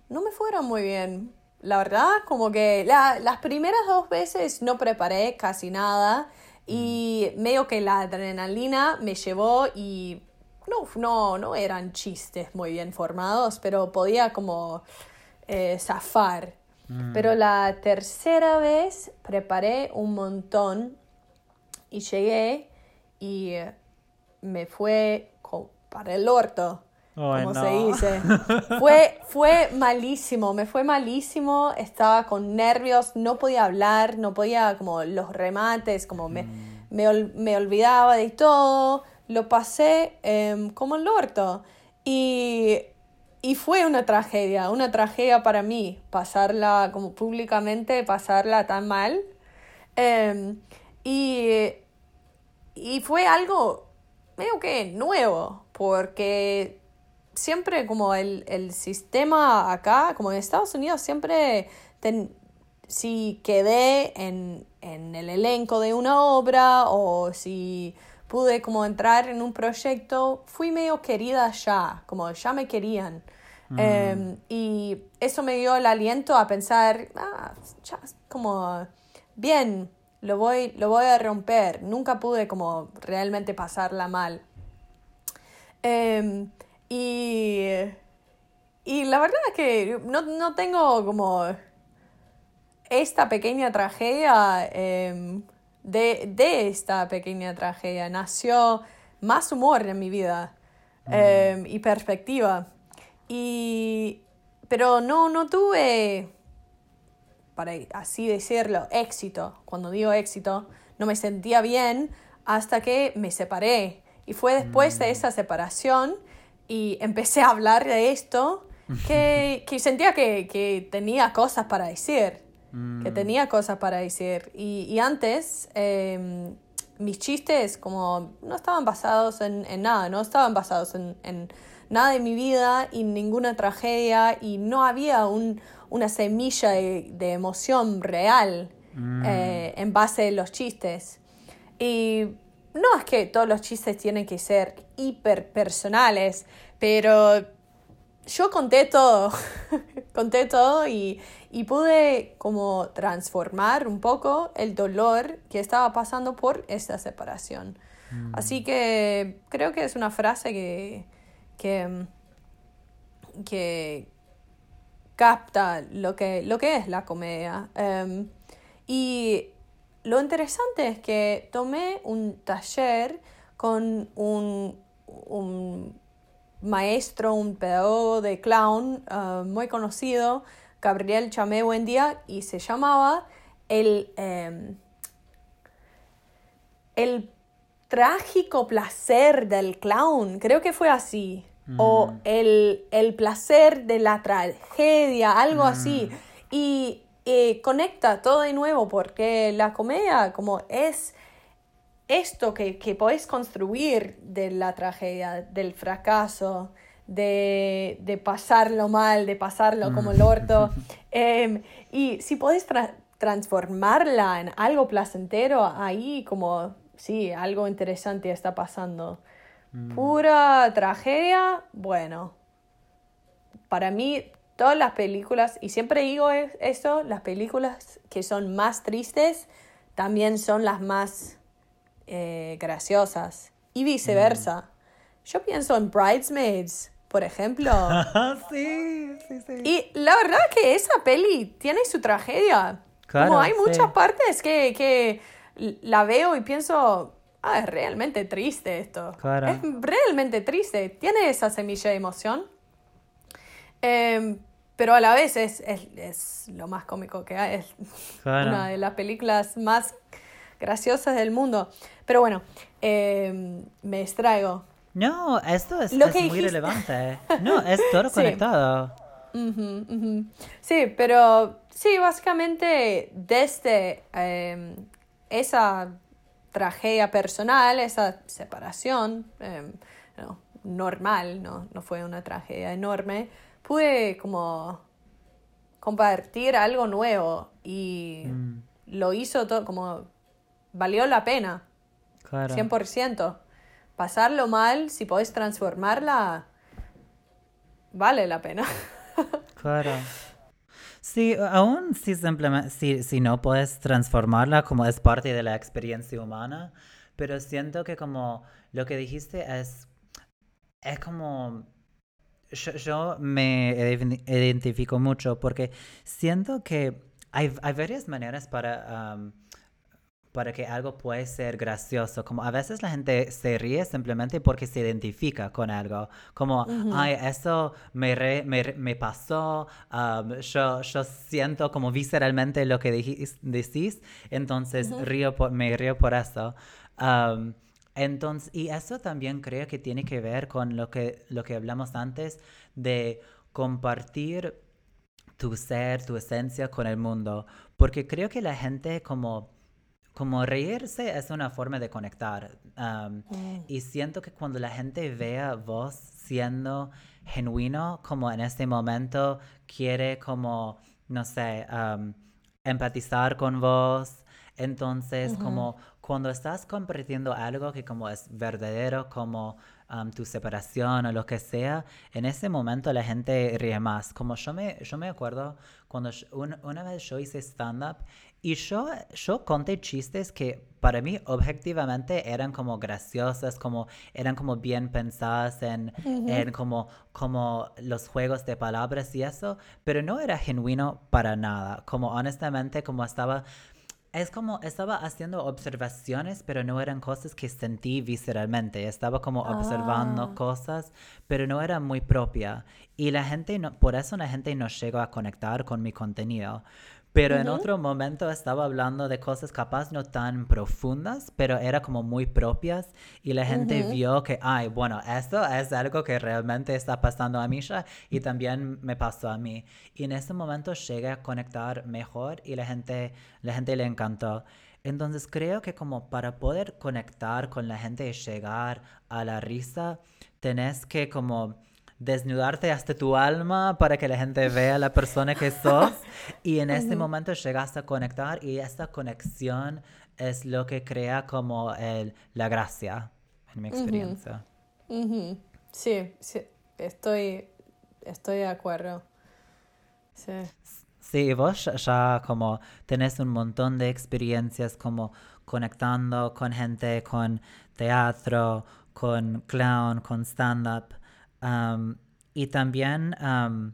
Speaker 2: no me fueron muy bien. La verdad, como que la- las primeras dos veces no preparé casi nada y medio que la adrenalina me llevó y no, no, no eran chistes muy bien formados, pero podía como eh, zafar. Pero la tercera vez preparé un montón y llegué y me fue para el orto, Como
Speaker 1: no.
Speaker 2: se dice. Fue, fue malísimo, me fue malísimo, estaba con nervios, no podía hablar, no podía como los remates, como me, me, ol- me olvidaba de todo, lo pasé em, como el orto. Y, y fue una tragedia, una tragedia para mí, pasarla como públicamente, pasarla tan mal. Em, y y fue algo medio que nuevo, porque siempre como el, el sistema acá, como en Estados Unidos, siempre ten- si quedé en, en el elenco de una obra o si pude como entrar en un proyecto, fui medio querida ya, como ya me querían. Em, y eso me dio el aliento a pensar, ah, ya, como, bien, lo voy, lo voy a romper. Nunca pude como realmente pasarla mal. Em, y, y la verdad es que no, no tengo como esta pequeña tragedia, em, de, de esta pequeña tragedia nació más humor en mi vida em, y perspectiva. Y, pero no, no tuve, para así decirlo, éxito. Cuando digo éxito, no me sentía bien hasta que me separé. Y fue después de esa separación y empecé a hablar de esto que, que sentía que, que tenía cosas para decir. Que tenía cosas para decir. Y, y antes, em, mis chistes como no estaban basados en, en nada, no estaban basados en, en nada de mi vida y ninguna tragedia y no había un, una semilla de, de emoción real eh, en base a los chistes. Y no es que todos los chistes tienen que ser hiper personales, pero yo conté todo, conté todo y, y pude como transformar un poco el dolor que estaba pasando por esta separación. Así que creo que es una frase que, que, que capta lo que, lo que es la comedia. Em, y lo interesante es que tomé un taller con un, un maestro, un pedagogo de clown uh, muy conocido, Gabriel Chamé Buendía, y se llamaba el, eh, el trágico placer del clown, creo que fue así, o el, el placer de la tragedia, algo así, y eh, conecta todo de nuevo, porque la comedia como es esto que, que podés construir de la tragedia, del fracaso, de, de pasarlo mal, de pasarlo como el orto. Em, y si podés tra- transformarla en algo placentero, ahí como, sí, algo interesante está pasando. Pura tragedia, bueno, para mí todas las películas, y siempre digo es- eso, las películas que son más tristes también son las más eh, graciosas y viceversa. Yo pienso en Bridesmaids, por ejemplo.
Speaker 1: sí, sí, sí.
Speaker 2: y la verdad que esa peli tiene su tragedia.
Speaker 1: Claro,
Speaker 2: Como hay
Speaker 1: sí.
Speaker 2: muchas partes que, que la veo y pienso, ah, es realmente triste esto.
Speaker 1: Claro.
Speaker 2: Es realmente triste. Tiene esa semilla de emoción. Em, pero a la vez es, es, es lo más cómico que hay. Es
Speaker 1: Claro.
Speaker 2: una de las películas más graciosas del mundo. Pero bueno, em, me extraigo.
Speaker 1: No, esto es,
Speaker 2: Lo
Speaker 1: es
Speaker 2: que
Speaker 1: muy
Speaker 2: dijiste.
Speaker 1: relevante. No, es todo
Speaker 2: Sí.
Speaker 1: conectado.
Speaker 2: Ujú. Sí, pero sí, básicamente desde em, esa tragedia personal, esa separación em, no, normal, no, no fue una tragedia enorme, pude como compartir algo nuevo y
Speaker 1: Mm,
Speaker 2: lo hizo todo como valió la pena,
Speaker 1: claro.
Speaker 2: 100%. Pasarlo mal, si podés transformarla, vale la pena.
Speaker 1: Claro. Sí, aún si simplemente, si, si no puedes transformarla como es parte de la experiencia humana, pero siento que como lo que dijiste es, es como, yo, yo me ident- identifico mucho porque siento que hay, hay varias maneras para, am, para que algo puede ser gracioso. Como a veces la gente se ríe simplemente porque se identifica con algo. Como, ay, eso me, re- me, me pasó, um, yo, yo siento como visceralmente lo que decís, entonces río por- me río por eso. Um, entonces, y eso también creo que tiene que ver con lo que, lo que hablamos antes de compartir tu ser, tu esencia con el mundo, porque creo que la gente como, como reírse es una forma de conectar. um, Y siento que cuando la gente ve a vos siendo genuino, como en este momento quiere como, no sé, um, empatizar con vos, entonces como cuando estás compartiendo algo que como es verdadero, como um, tu separación o lo que sea, en ese momento la gente ríe más. Como yo me, yo me acuerdo cuando yo- un- una vez yo hice stand-up y yo, yo conté chistes que para mí objetivamente eran como graciosas, como eran como bien pensadas en, en como, como los juegos de palabras y eso, pero no era genuino para nada. Como honestamente, como estaba... Es como estaba haciendo observaciones, pero no eran cosas que sentí visceralmente. Estaba como observando
Speaker 2: Ah.
Speaker 1: cosas, pero no era muy propia. Y la gente, no, por eso la gente no llegó a conectar con mi contenido. Pero en otro momento estaba hablando de cosas capaz no tan profundas, pero era como muy propias y la gente vio que, ay, bueno, esto es algo que realmente está pasando a Misha y también me pasó a mí. Y en ese momento llegué a conectar mejor y la gente, la gente le encantó. Entonces creo que como para poder conectar con la gente y llegar a la risa, tenés que como desnudarte hasta tu alma para que la gente vea la persona que sos y en ese momento llegas a conectar y esta conexión es lo que crea como el, la gracia en mi experiencia.
Speaker 2: Sí, sí, estoy, estoy de acuerdo. Sí.
Speaker 1: Sí, y vos ya, ya como tenés un montón de experiencias como conectando con gente, con teatro, con clown, con stand-up. Um, y también um,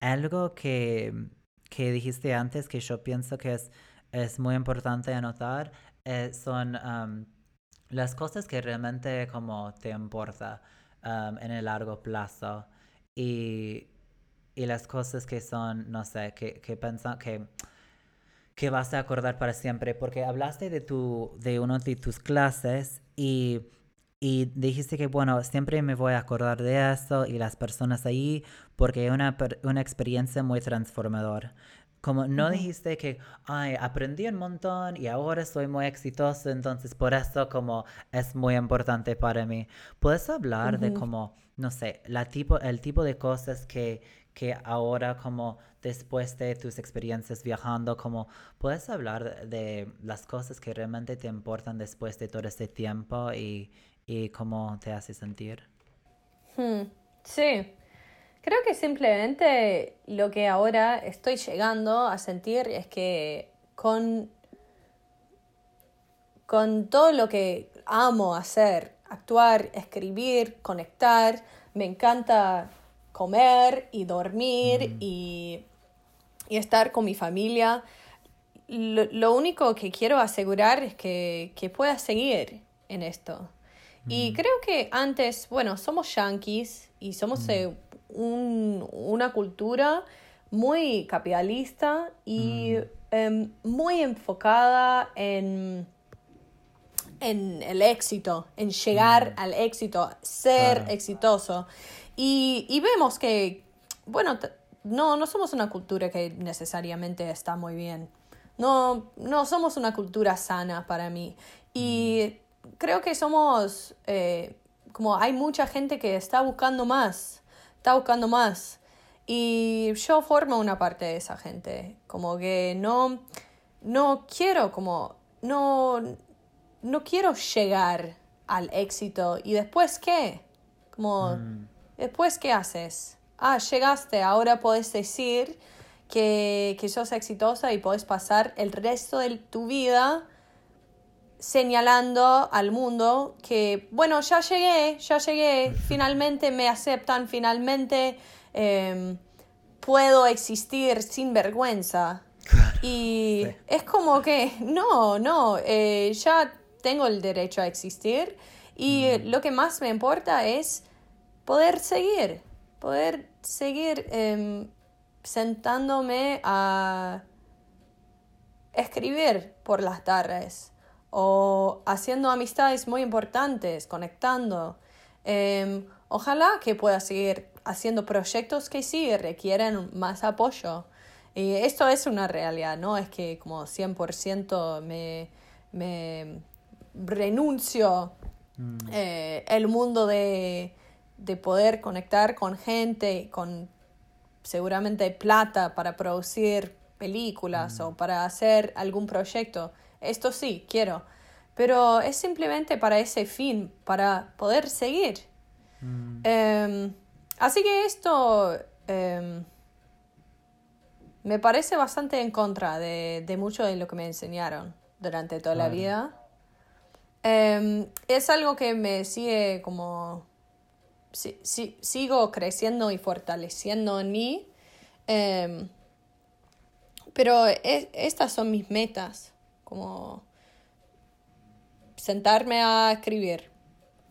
Speaker 1: algo que, que dijiste antes que yo pienso que es, es muy importante anotar eh, son um, las cosas que realmente como te importa en el largo plazo. Y, y las cosas que son, no sé, que, que pensa- que, que vas a acordar para siempre, porque hablaste de tu, de una de tus clases y, y dijiste que, bueno, siempre me voy a acordar de eso y las personas ahí, porque es una, una experiencia muy transformadora. Como no dijiste que, ay, aprendí un montón y ahora soy muy exitoso, entonces por eso como es muy importante para mí. ¿Puedes hablar de como, no sé, la tipo, el tipo de cosas que, que ahora como después de tus experiencias viajando, como puedes hablar de, de las cosas que realmente te importan después de todo este tiempo y, y cómo te hace sentir?
Speaker 2: Hmm, Sí, creo que simplemente lo que ahora estoy llegando a sentir es que con, con todo lo que amo hacer, actuar, escribir, conectar, me encanta comer y dormir y, y estar con mi familia. Lo, lo único que quiero asegurar es que, que pueda seguir en esto. Y creo que antes, bueno, somos yanquis y somos eh, un- una cultura muy capitalista y em, muy enfocada en, en el éxito, en llegar al éxito, ser
Speaker 1: Claro.
Speaker 2: exitoso. Y, y vemos que, bueno, no, no somos una cultura que necesariamente está muy bien. No, no somos una cultura sana para mí. Y creo que somos, eh, como hay mucha gente que está buscando más, está buscando más. Y yo formo una parte de esa gente, como que no, no quiero como, no, no quiero llegar al éxito y después qué, como, después qué haces. Ah, llegaste, ahora puedes decir que, que sos exitosa y puedes pasar el resto de tu vida señalando al mundo que, bueno, ya llegué, ya llegué, finalmente me aceptan, finalmente em, puedo existir sin vergüenza. Y es como que, no, no, eh, ya tengo el derecho a existir y mm. lo que más me importa es poder seguir, poder seguir em, sentándome a escribir por las tardes o haciendo amistades muy importantes, conectando. Em, ojalá que pueda seguir haciendo proyectos que sí requieren más apoyo. Y esto es una realidad, no es que como 100% me, me renuncio mm. eh, el mundo de, de poder conectar con gente, con seguramente plata para producir películas o mm. para hacer algún proyecto. Esto sí, quiero. Pero es simplemente para ese fin, para poder seguir. Mm. Em, así que esto em, me parece bastante en contra de, mucho de lo que me enseñaron durante toda la vida. Em, es algo que me sigue como... sigo creciendo y fortaleciendo en mí. pero estas son mis metas como sentarme a escribir,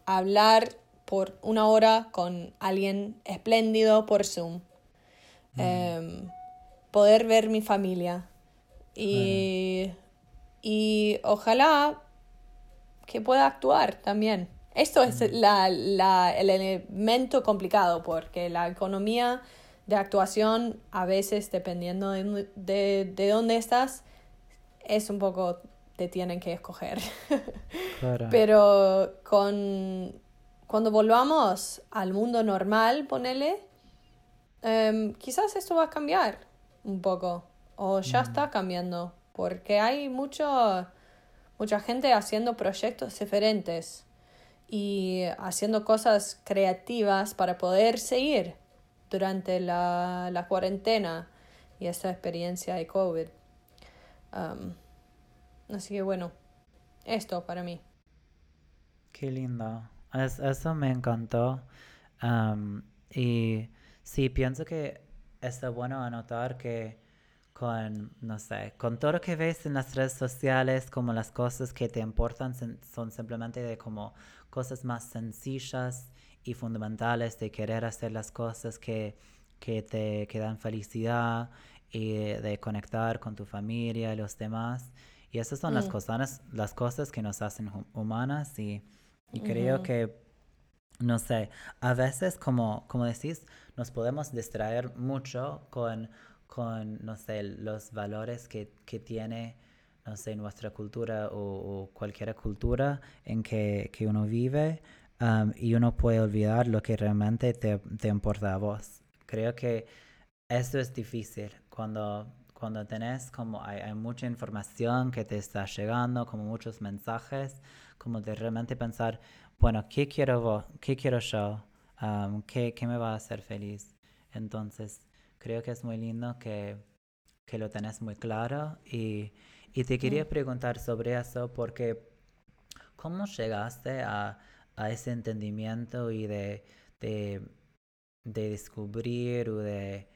Speaker 2: hablar por una hora con alguien espléndido por Zoom, mm. em, poder ver mi familia y, y ojalá que pueda actuar también. Esto es mm. la, la, el elemento complicado porque la economía de actuación a veces dependiendo de, de, de dónde estás es un poco te tienen que escoger. Pero con cuando volvamos al mundo normal, ponele, em, quizás esto va a cambiar un poco. O ya mm. está cambiando. Porque hay mucho, mucha gente haciendo proyectos diferentes y haciendo cosas creativas para poder seguir durante la, la cuarentena y esta experiencia de COVID así que bueno, esto para mí.
Speaker 1: Qué lindo. eso me encantó. y sí, pienso que está bueno anotar que con, no sé, con todo lo que ves en las redes sociales, como las cosas que te importan son simplemente de como cosas más sencillas y fundamentales de querer hacer las cosas que, que te que dan felicidad y de conectar con tu familia los demás. Y esas son las, mm. cosas, las cosas que nos hacen humanas y, creo que, no sé, a veces como, como decís, nos podemos distraer mucho con, con no sé, los valores que, que tiene, no sé, nuestra cultura o, cualquier cultura en que, que uno vive um, y uno puede olvidar lo que realmente te, te importa a vos. Creo que eso es difícil cuando, cuando tenés como hay, hay, mucha información que te está llegando, como muchos mensajes, como de realmente pensar, bueno, ¿qué quiero, vos? ¿Qué quiero yo? Um, ¿qué, ¿qué, me va a hacer feliz? Entonces, creo que es muy lindo que, que lo tenés muy claro y, y te quería preguntar sobre eso porque ¿cómo llegaste a, a ese entendimiento y de, de, de descubrir o de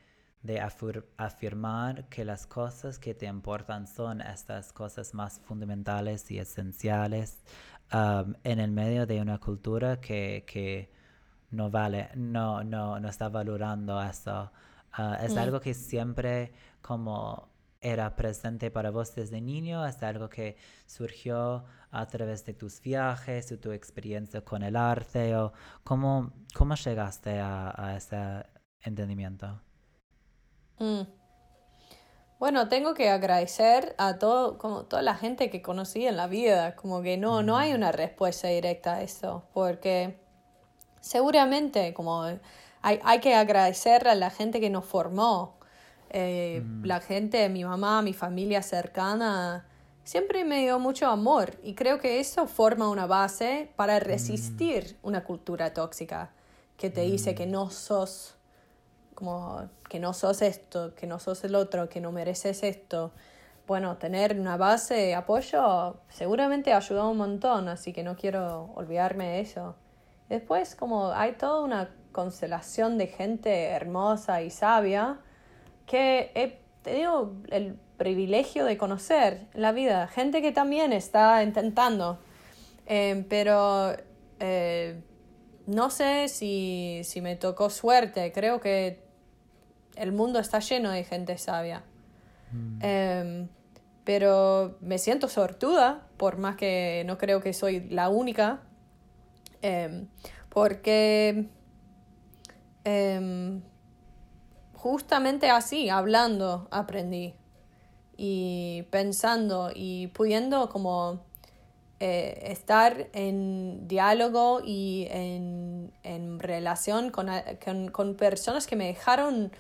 Speaker 1: de afirmar que las cosas que te importan son estas cosas más fundamentales y esenciales um, en el medio de una cultura que, que no vale, no, no, no está valorando eso. Uh, es mm. algo que siempre como era presente para vos desde niño, es algo que surgió a través de tus viajes o tu experiencia con el arte, o cómo, cómo llegaste a, a ese entendimiento.
Speaker 2: Mm. Bueno, tengo que agradecer a todo, como toda la gente que conocí en la vida, como que no, no hay mm. una respuesta directa a eso, porque seguramente como hay, hay que agradecer a la gente que nos formó. Eh,
Speaker 1: Mm.
Speaker 2: La gente, mi mamá, mi familia cercana, siempre me dio mucho amor y creo que eso forma una base para resistir una cultura tóxica que te dice que no sos como que no sos esto, que no sos el otro, que no mereces esto. Bueno, tener una base de apoyo seguramente ayudó un montón, así que no quiero olvidarme de eso. Después, como hay toda una constelación de gente hermosa y sabia que he tenido el privilegio de conocer en la vida, gente que también está intentando, Eh, pero eh, no sé si, si me tocó suerte, creo que el mundo está lleno de gente sabia. Em, pero me siento sortuda, por más que no creo que soy la única, em, porque em, justamente así, hablando, aprendí. Y pensando y pudiendo como eh, estar en diálogo y en, en relación con, con personas que me dejaron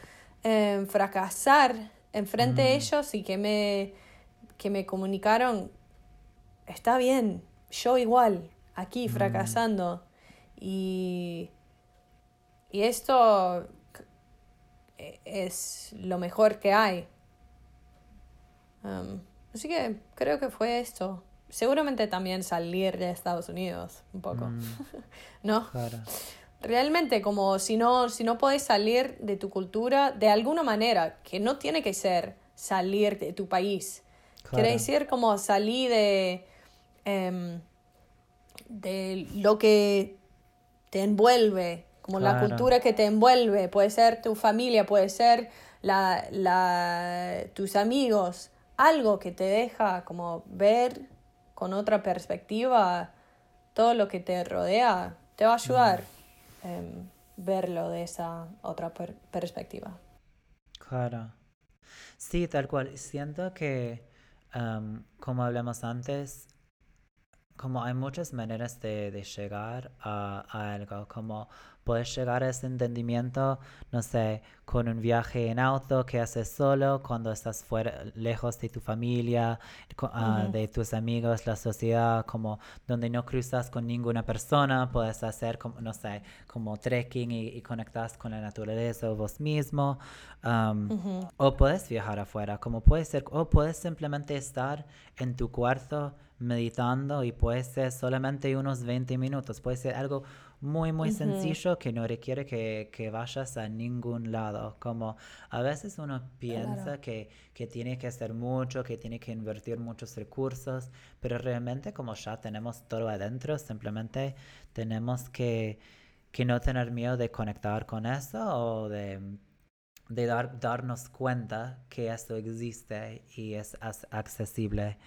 Speaker 2: eh, fracasar enfrente de ellos y que me, que me comunicaron, está bien, yo igual, aquí fracasando. Y, y esto es lo mejor que hay. Um, así que creo que fue esto. Seguramente también salir de Estados Unidos un poco. ¿No?
Speaker 1: Claro.
Speaker 2: Realmente, como si no, si no puedes salir de tu cultura de alguna manera, que no tiene que ser salir de tu país. Quiere decir como salir de, em, de lo que te envuelve, como la cultura que te envuelve. Puede ser tu familia, puede ser la, la, tus amigos. Algo que te deja como ver con otra perspectiva todo lo que te rodea. Te va a ayudar em, verlo de esa otra per- perspectiva.
Speaker 1: Claro. Sí, tal cual. Siento que, am, como hablamos antes, como hay muchas maneras de, de llegar a, a algo, como puedes llegar a ese entendimiento, no sé, con un viaje en auto que haces solo, cuando estás fuera, lejos de tu familia, ah, de tus amigos, la sociedad, como donde no cruzas con ninguna persona, puedes hacer, como, no sé, como trekking y, y conectas con la naturaleza o vos mismo. o puedes viajar afuera, como puede ser, o puedes simplemente estar en tu cuarto meditando y puede ser solamente unos 20 minutos, puede ser algo muy, muy sencillo que no requiere que, que vayas a ningún lado. Como a veces uno piensa
Speaker 2: Claro.
Speaker 1: que, que tiene que hacer mucho, que tiene que invertir muchos recursos, pero realmente como ya tenemos todo adentro, simplemente tenemos que, que no tener miedo de conectar con eso o de de dar, darnos cuenta que esto existe y es accesible.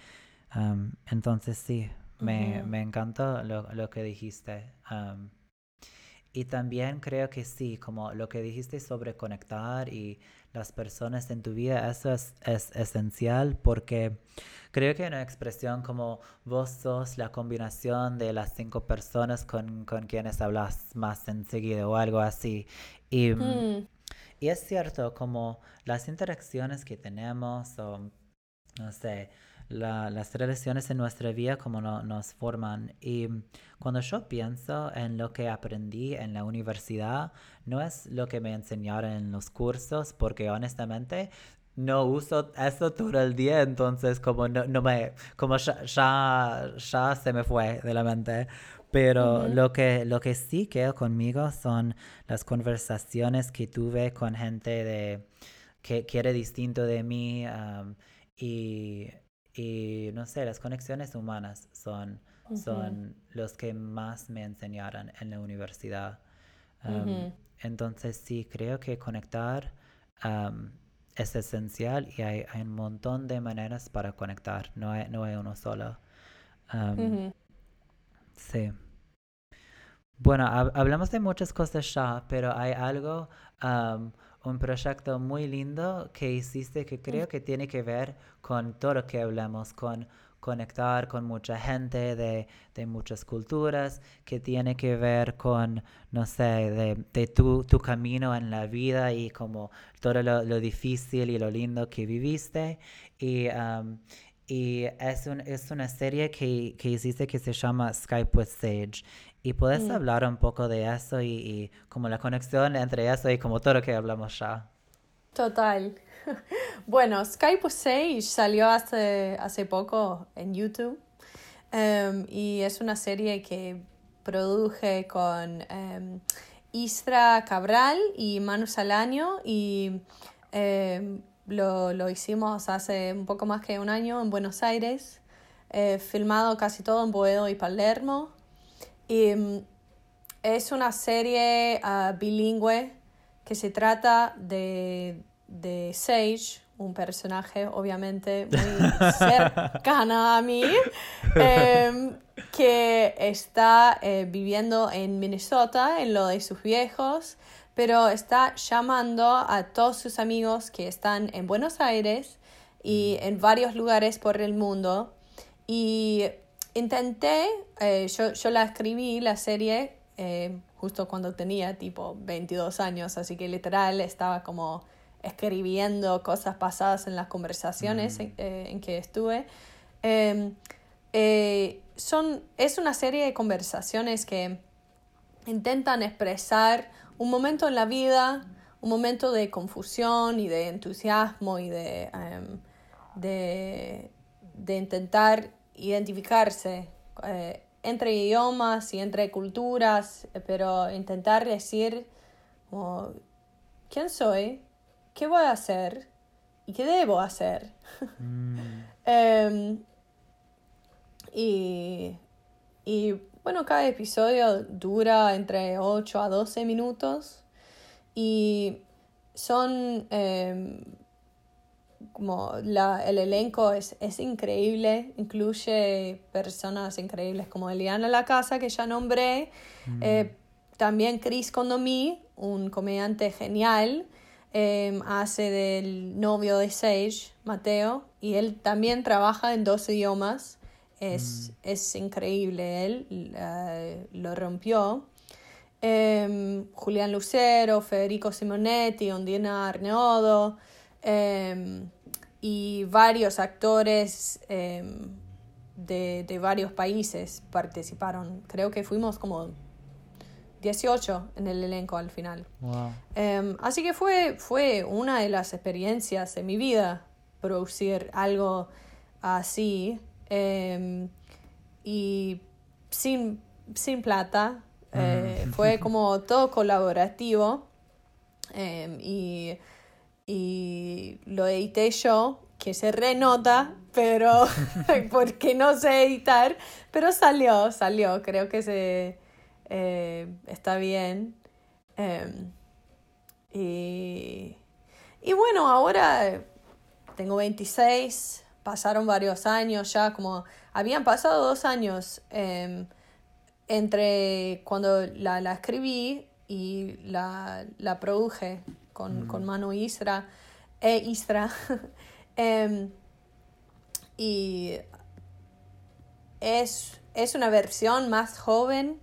Speaker 1: Um, entonces sí, me, me encantó lo, lo que dijiste. Um, y también creo que sí, como lo que dijiste sobre conectar y las personas en tu vida, eso es, es esencial porque creo que una expresión como vos sos la combinación de las cinco personas con, con quienes hablas más enseguida o algo así. Y, mm, y es cierto, como las interacciones que tenemos o, no sé, la- las relaciones en nuestra vida como no- nos forman. Y cuando yo pienso en lo que aprendí en la universidad, no es lo que me enseñaron en los cursos, porque honestamente no uso eso todo el día, entonces como no, no me, como ya, ya, ya se me fue de la mente. Pero
Speaker 2: Ujú.
Speaker 1: lo que, lo que sí quedó conmigo son las conversaciones que tuve con gente de, que, que era distinto de mí am, y, y no sé, las conexiones humanas son, son los que más me enseñaron en la universidad. Entonces sí, creo que conectar es esencial y hay, hay un montón de maneras para conectar, no hay, no hay uno solo. Sí. Bueno, hab- hablamos de muchas cosas ya, pero hay algo, un proyecto muy lindo que hiciste que creo que tiene que ver con todo lo que hablamos, con conectar con mucha gente de, de muchas culturas, que tiene que ver con, no sé, de, de tu, tu, camino en la vida y como todo lo, lo difícil y lo lindo que viviste. Y, um, y es, un, es una serie que, que hiciste que se llama Skype with Sage. ¿Y puedes
Speaker 2: Mm.
Speaker 1: hablar un poco de eso y, y como la conexión entre eso y como todo lo que hablamos ya?
Speaker 2: Total. Bueno, Skype with Sage salió hace, hace poco en YouTube em, y es una serie que produje con em, Isra Cabral y Manu Salaño y em, lo, lo hicimos hace un poco más que un año en Buenos Aires, eh, filmado casi todo en Boedo y Palermo. Y mm, es una serie ah, bilingüe que se trata de, de Sage, un personaje obviamente muy cercano a mí, em, que está eh, viviendo en Minnesota, en lo de sus viejos, pero está llamando a todos sus amigos que están en Buenos Aires y en varios lugares por el mundo. Y intenté, eh, yo, yo la escribí, la serie, eh, justo cuando tenía tipo 22 años, así que literal estaba como escribiendo cosas pasadas en las conversaciones en, eh, en que estuve. Eh, eh, son, es una serie de conversaciones que intentan expresar un momento en la vida, un momento de confusión y de entusiasmo y de, em, de, de intentar identificarse eh, entre idiomas y entre culturas, pero intentar decir como, quién soy, qué voy a hacer y qué debo hacer. Em, y, y bueno, cada episodio dura entre 8 a 12 minutos y son em, como la, el elenco es, es increíble, incluye personas increíbles como Eliana La Casa, que ya nombré, eh, también Chris Condomí, un comediante genial, eh, hace del novio de Sage, Mateo, y él también trabaja en dos idiomas. Es, es increíble, él lo rompió. Eh, Julián Lucero, Federico Simonetti, Ondina Arneodo eh, y varios actores eh, de, de varios países participaron. Creo que fuimos como 18 en el elenco al final.
Speaker 1: Wow.
Speaker 2: Así que fue, fue una de las experiencias de mi vida producir algo así eh, y sin, sin plata. Eh, Fue como todo colaborativo eh, y, y lo edité yo, que se renota, pero porque no sé editar, pero salió, salió, creo que se eh, está bien. Em, y, y bueno, ahora tengo 26, pasaron varios años ya, como habían pasado dos años em, entre cuando la, la escribí y la, la produje con, con Manu Isra, e Isra. Em, y es, es una versión más joven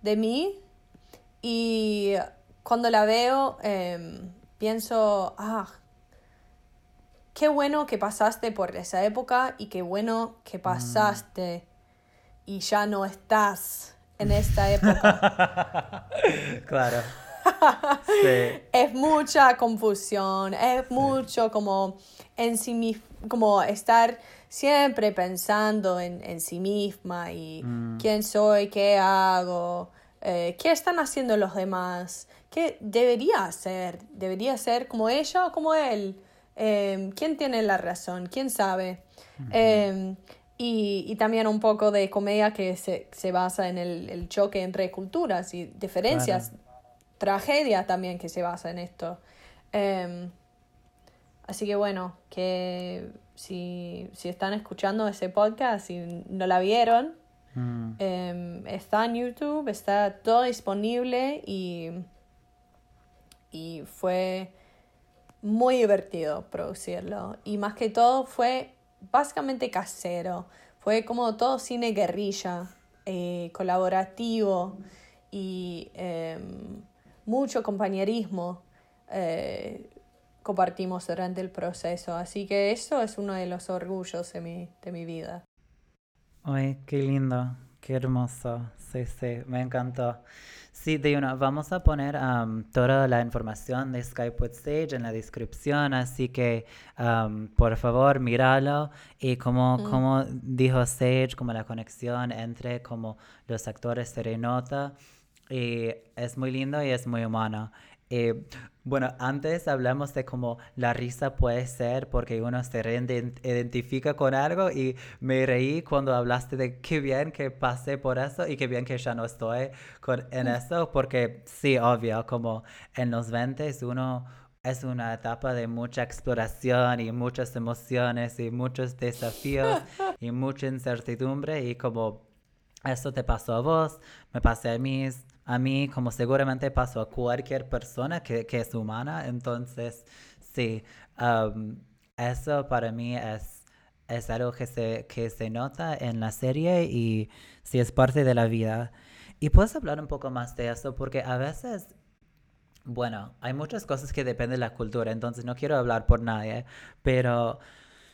Speaker 2: de mí y cuando la veo em, pienso, ah, qué bueno que pasaste por esa época y qué bueno que pasaste y ya no estás en esta época.
Speaker 1: claro. sí.
Speaker 2: es mucha confusión, es mucho como en sí mis- como estar siempre pensando en, en sí misma y quién soy, qué hago, eh, qué están haciendo los demás, qué debería hacer, debería ser como ella o como él, Eh, quién tiene la razón, quién sabe. Eh, y, y también un poco de comedia que se, se basa en el, el choque entre culturas y diferencias tragedia también que se basa en esto. Em, así que bueno, que si, si están escuchando ese podcast y no la vieron,
Speaker 1: Mm.
Speaker 2: em, está en YouTube, está todo disponible y, y fue muy divertido producirlo. Y más que todo fue básicamente casero. Fue como todo cine guerrilla, eh, colaborativo y em, mucho compañerismo eh, compartimos durante el proceso. Así que eso es uno de los orgullos de mi, de mi vida.
Speaker 1: Ay, qué lindo, qué hermoso. Sí, sí, me encantó. Sí, Diana, vamos a poner um, toda la información de Skype with Sage en la descripción, así que um, por favor míralo y como, mm. como dijo Sage, como la conexión entre como los actores se nota y es muy lindo y es muy humano. Eh, bueno, antes hablamos de cómo la risa puede ser porque uno se identifica con algo y me reí cuando hablaste de qué bien que pasé por eso y qué bien que ya no estoy con, en eso porque sí, obvio, como en los 20 uno es una etapa de mucha exploración y muchas emociones y muchos desafíos y mucha incertidumbre y como eso te pasó a vos, me pasé a mí, a mí, como seguramente pasó a cualquier persona que, es humana. Entonces, sí, um, eso para mí es, es algo que se, que se nota en la serie y sí es parte de la vida. Y puedes hablar un poco más de eso porque a veces bueno, hay muchas cosas que dependen de la cultura, entonces no quiero hablar por nadie, pero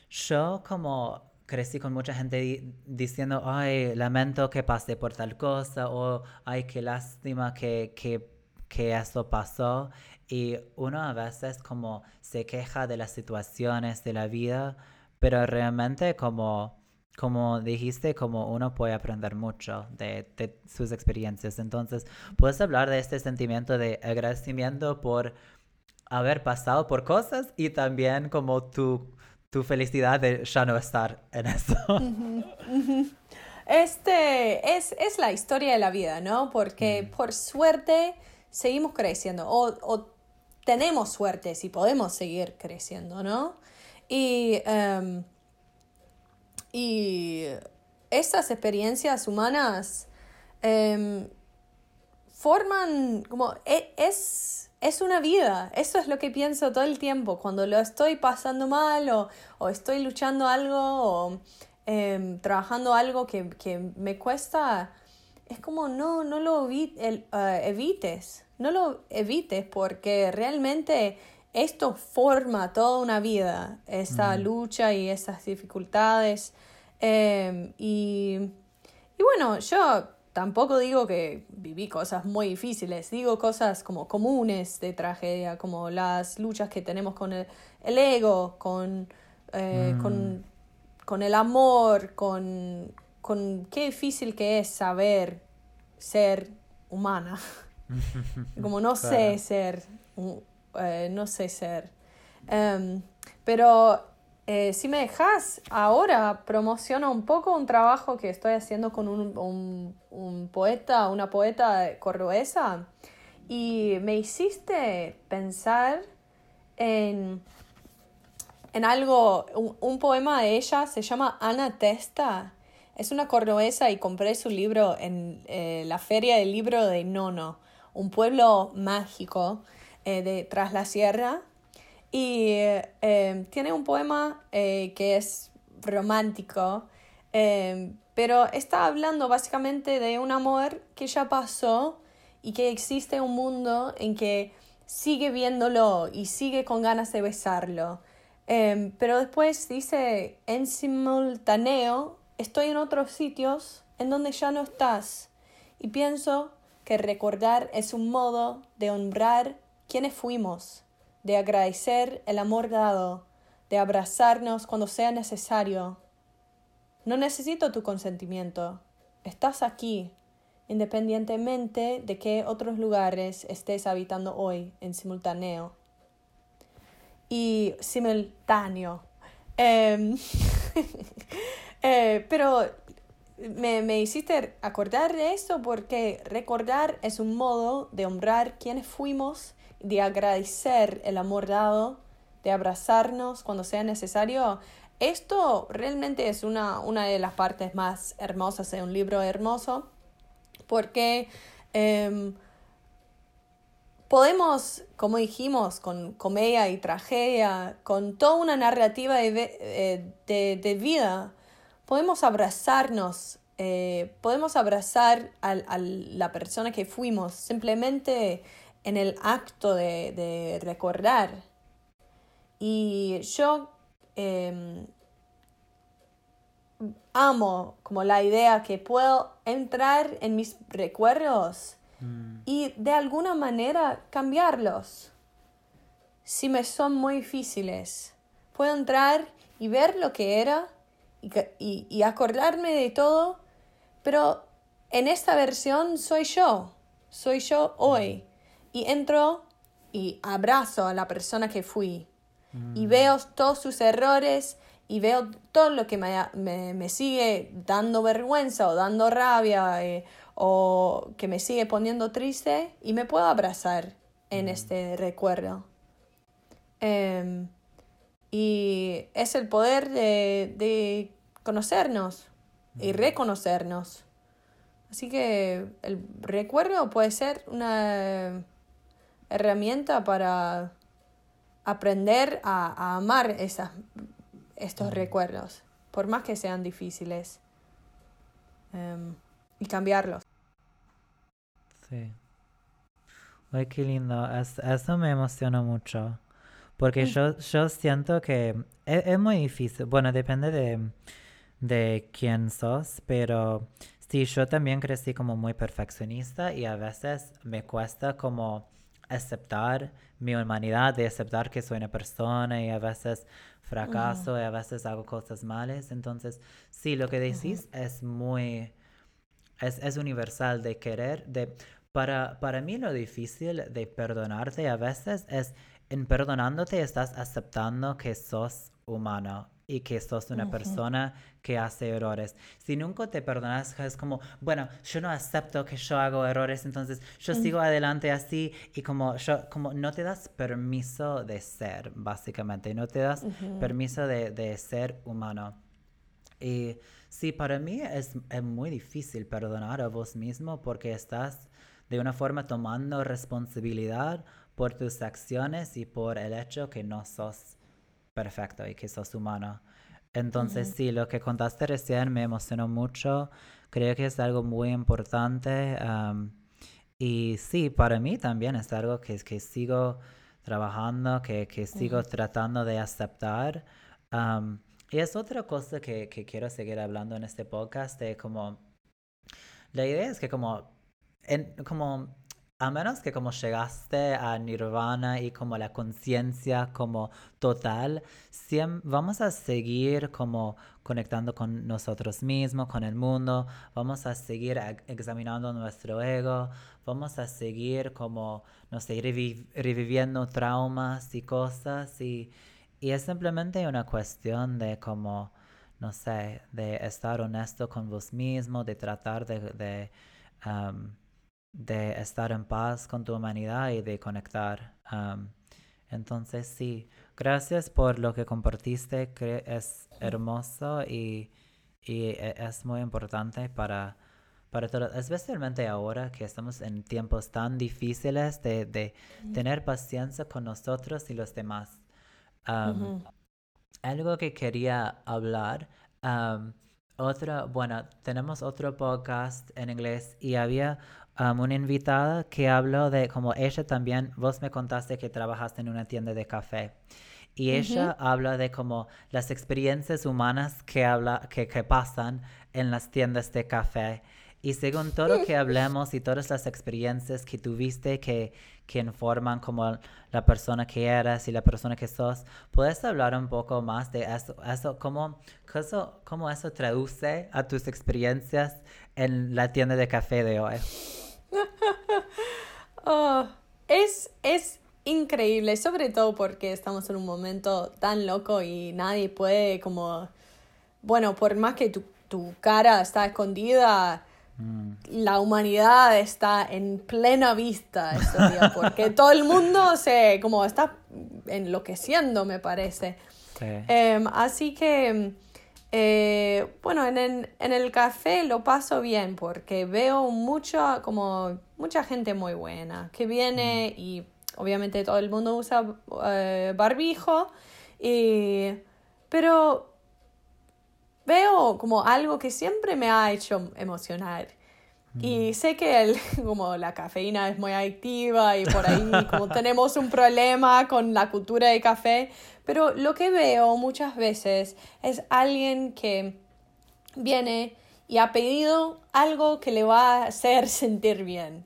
Speaker 1: yo como crecí con mucha gente diciendo, ay, lamento que pasé por tal cosa, o ay, qué lástima que, que, que eso pasó. Y uno a veces como se queja de las situaciones de la vida, pero realmente como, como dijiste, como uno puede aprender mucho de, de sus experiencias. Entonces, puedes hablar de este sentimiento de agradecimiento por haber pasado por cosas y también como tu tu felicidad de ya no estar en eso.
Speaker 2: Este es, es, la historia de la vida, ¿no? Porque mm. por suerte seguimos creciendo o, tenemos suerte si podemos seguir creciendo, ¿no? Y, um, y estas experiencias humanas em, forman como e, es es una vida, eso es lo que pienso todo el tiempo, cuando lo estoy pasando mal o, estoy luchando algo o em, trabajando algo que, me cuesta, es como no, no lo eh, evites, no lo evites porque realmente esto forma toda una vida, esa lucha y esas dificultades. Em, y, y bueno, yo tampoco digo que viví cosas muy difíciles, digo cosas como comunes de tragedia, como las luchas que tenemos con el, ego, con, eh, mm. con, con, el amor, con, con qué difícil que es saber ser humana. como no sé ser, eh, no sé ser. Em, pero eh, si me dejas, ahora promociono un poco un trabajo que estoy haciendo con un, un, poeta, una poeta cordobesa, y me hiciste pensar en, en algo, un, poema de ella, se llama Ana Testa, es una cordobesa y compré su libro en eh, la Feria del Libro de Nono, un pueblo mágico eh, de tras la sierra y em, tiene un poema eh, que es romántico, em, pero está hablando básicamente de un amor que ya pasó y que existe un mundo en que sigue viéndolo y sigue con ganas de besarlo. Em, pero después dice, en simultáneo, estoy en otros sitios en donde ya no estás. Y pienso que recordar es un modo de honrar quienes fuimos de agradecer el amor dado, de abrazarnos cuando sea necesario. No necesito tu consentimiento. Estás aquí, independientemente de qué otros lugares estés habitando hoy en simultáneo. Y simultáneo. Em, eh, pero me, me, hiciste acordar de esto porque recordar es un modo de honrar quienes fuimos de agradecer el amor dado, de abrazarnos cuando sea necesario. Esto realmente es una, una de las partes más hermosas de un libro hermoso, porque em, podemos, como dijimos, con comedia y tragedia, con toda una narrativa de, eh, de, vida, podemos abrazarnos, eh, podemos abrazar a, la persona que fuimos simplemente en el acto de, recordar. Y yo em, amo como la idea que puedo entrar en mis recuerdos Mm. y de alguna manera cambiarlos. Si me son muy difíciles, puedo entrar y ver lo que era y, y, acordarme de todo, pero en esta versión soy yo, soy yo hoy. Y entro y abrazo a la persona que fui. Y mm. veo todos sus errores y veo todo lo que me, me, sigue dando vergüenza o dando rabia eh, o que me sigue poniendo triste y me puedo abrazar en este recuerdo. Em, y es el poder de, de conocernos y reconocernos. Así que el recuerdo puede ser una herramienta para aprender a, amar esas, estos recuerdos, por más que sean difíciles. Em, y cambiarlos.
Speaker 1: Sí. Ay, qué lindo. eso me emociona mucho. Porque mm. yo, yo siento que es, muy difícil. Bueno, depende de, de quién sos, pero sí, yo también crecí como muy perfeccionista y a veces me cuesta como aceptar mi humanidad, de aceptar que soy una persona y a veces fracaso y a veces hago cosas malas. Entonces, sí, lo que decís es muy es, universal de querer, de... Para, para mí lo difícil de perdonarte a veces es en perdonándote estás aceptando que sos humano y que sos una persona que hace errores. Si nunca te perdonas, es como, bueno, yo no acepto que yo hago errores, entonces yo sigo adelante así y como yo, como no te das permiso de ser, básicamente, no te das permiso de, de ser humano. Y Sí, para mí es, muy difícil perdonar a vos mismo porque estás de una forma tomando responsabilidad por tus acciones y por el hecho que no sos perfecto y que sos humano. Entonces, sí, lo que contaste recién me emocionó mucho. Creo que es algo muy importante. y sí, para mí también es algo que, que sigo trabajando, que, que sigo tratando de aceptar. Y es otra cosa que, que, quiero seguir hablando en este podcast, de como, la idea es que como, en, como, a menos que como llegaste a nirvana y como la conciencia como total, vamos a seguir como conectando con nosotros mismos, con el mundo, vamos a seguir examinando nuestro ego, vamos a seguir como, no sé, reviviendo traumas y cosas y y es simplemente una cuestión de como, no sé, de estar honesto con vos mismo, de tratar de, de, de estar en paz con tu humanidad y de conectar. entonces, sí, gracias por lo que compartiste, que es hermoso y, y e, es muy importante para, para todos, especialmente ahora que estamos en tiempos tan difíciles de, de tener paciencia con nosotros y los demás. Algo que quería hablar, otra, bueno, tenemos otro podcast en inglés y había una invitada que habló de como ella también, vos me contaste que trabajaste en una tienda de café. Y ella habla de como las experiencias humanas que, habla, que, que pasan en las tiendas de café. Y según todo lo que hablemos y todas las experiencias que tuviste que, que informan como la persona que eres y la persona que sos, ¿puedes hablar un poco más de eso? eso cómo, eso, cómo eso traduce a tus experiencias en la tienda de café de hoy?
Speaker 2: oh, es, es increíble, sobre todo porque estamos en un momento tan loco y nadie puede como, bueno, por más que tu, tu cara está escondida, la humanidad está en plena vista porque todo el mundo se como está enloqueciendo, me parece. Em, así que Eh, bueno, en el, en el café lo paso bien porque veo mucho, como mucha gente muy buena que viene y obviamente todo el mundo usa eh, barbijo, y, pero veo como algo que siempre me ha hecho emocionar. Y mm. sé que el, como la cafeína es muy adictiva y por ahí como tenemos un problema con la cultura de café, pero lo que veo muchas veces es alguien que viene y ha pedido algo que le va a hacer sentir bien.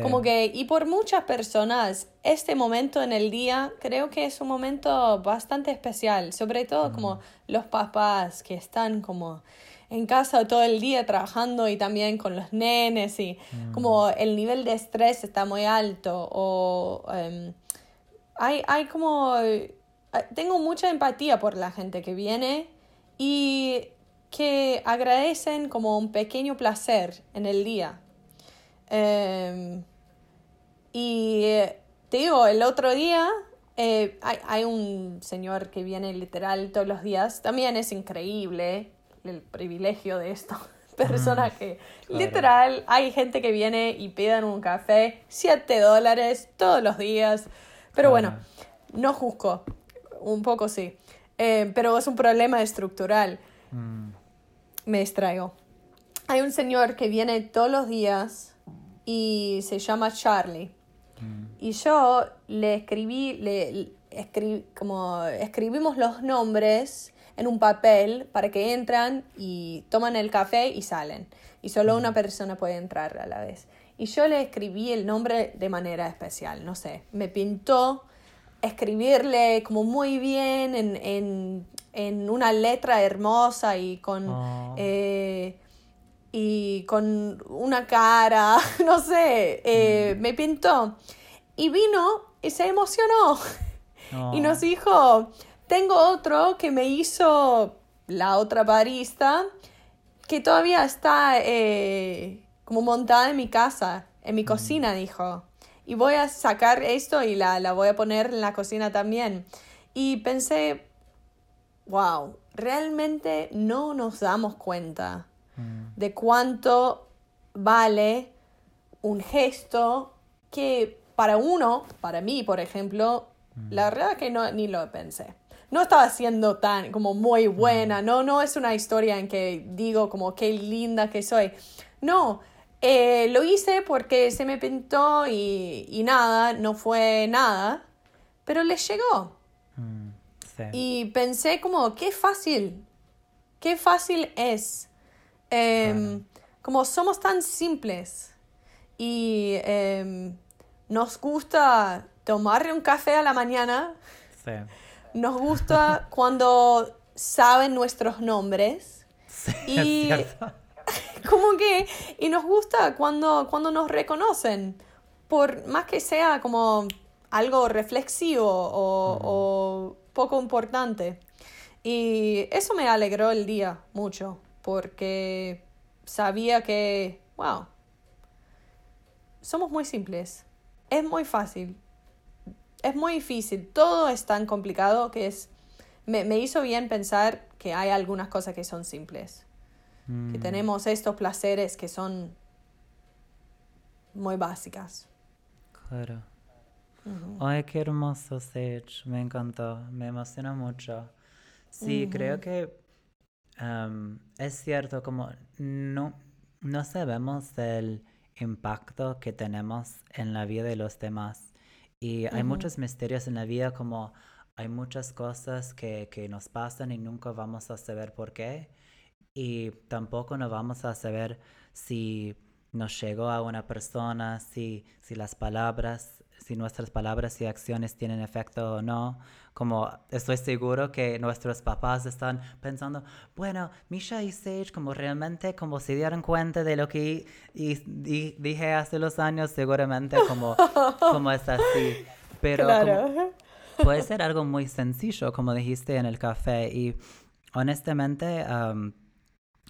Speaker 2: Como que, y por muchas personas, este momento en el día creo que es un momento bastante especial, sobre todo como los papás que están como en casa todo el día trabajando y también con los nenes y mm. como el nivel de estrés está muy alto o em, hay, hay como... Eh, tengo mucha empatía por la gente que viene y que agradecen como un pequeño placer en el día. Em, y te digo, el otro día eh, hay, hay, un señor que viene literal todos los días, también es increíble el privilegio de esta persona que literal hay gente que viene y piden un café 7 dólares todos los días. Pero bueno, no juzgo, un poco sí, eh, pero es un problema estructural. Mm. Me distraigo. Hay un señor que viene todos los días y se llama Charlie. Mm. Y yo le escribí, le, como escribimos los nombres en un papel para que entran y toman el café y salen. Y solo una persona puede entrar a la vez. Y yo le escribí el nombre de manera especial, no sé, me pintó escribirle como muy bien en, en, en una letra hermosa y con, oh. eh, y con una cara, no sé, eh, mm. me pintó. Y vino y se emocionó. Y nos dijo, tengo otro que me hizo la otra barista que todavía está eh, como montada en mi casa, en mi mm. cocina, dijo. Y voy a sacar esto y la, la voy a poner en la cocina también. Y pensé, wow, realmente no nos damos cuenta mm. de cuánto vale un gesto que para uno, para mí, por ejemplo, mm. la verdad que no, ni lo pensé no estaba siendo tan como muy buena, no, no es una historia en que digo como qué linda que soy. No, eh, lo hice porque se me pintó y, y, nada, no fue nada, pero le llegó. Mm, y pensé como, qué fácil, qué fácil es. Em, como somos tan simples y em, nos gusta tomar un café a la mañana. Sí nos gusta cuando saben nuestros nombres. y como que y nos gusta cuando cuando nos reconocen. Por más que sea como algo reflexivo o, poco importante. Y eso me alegró el día mucho porque sabía que wow somos muy simples. Es muy fácil. Es muy difícil, todo es tan complicado que es, me, hizo bien pensar que hay algunas cosas que son simples, que mm. tenemos estos placeres que son muy básicas.
Speaker 1: Claro. Ay, qué hermoso, Sage. Me encantó, me emociona mucho. Sí, creo que es cierto, como no, no sabemos el impacto que tenemos en la vida de los demás. Y hay muchos misterios en la vida, como hay muchas cosas que, que, nos pasan y nunca vamos a saber por qué. Y tampoco no vamos a saber si nos llegó a una persona, si, si las palabras si nuestras palabras y acciones tienen efecto o no. Como estoy seguro que nuestros papás están pensando, bueno, Misha y Sage como realmente como se dieron cuenta de lo que y, dije hace los años, seguramente como, como es así. Pero puede ser algo muy sencillo, como dijiste en el café. Y honestamente,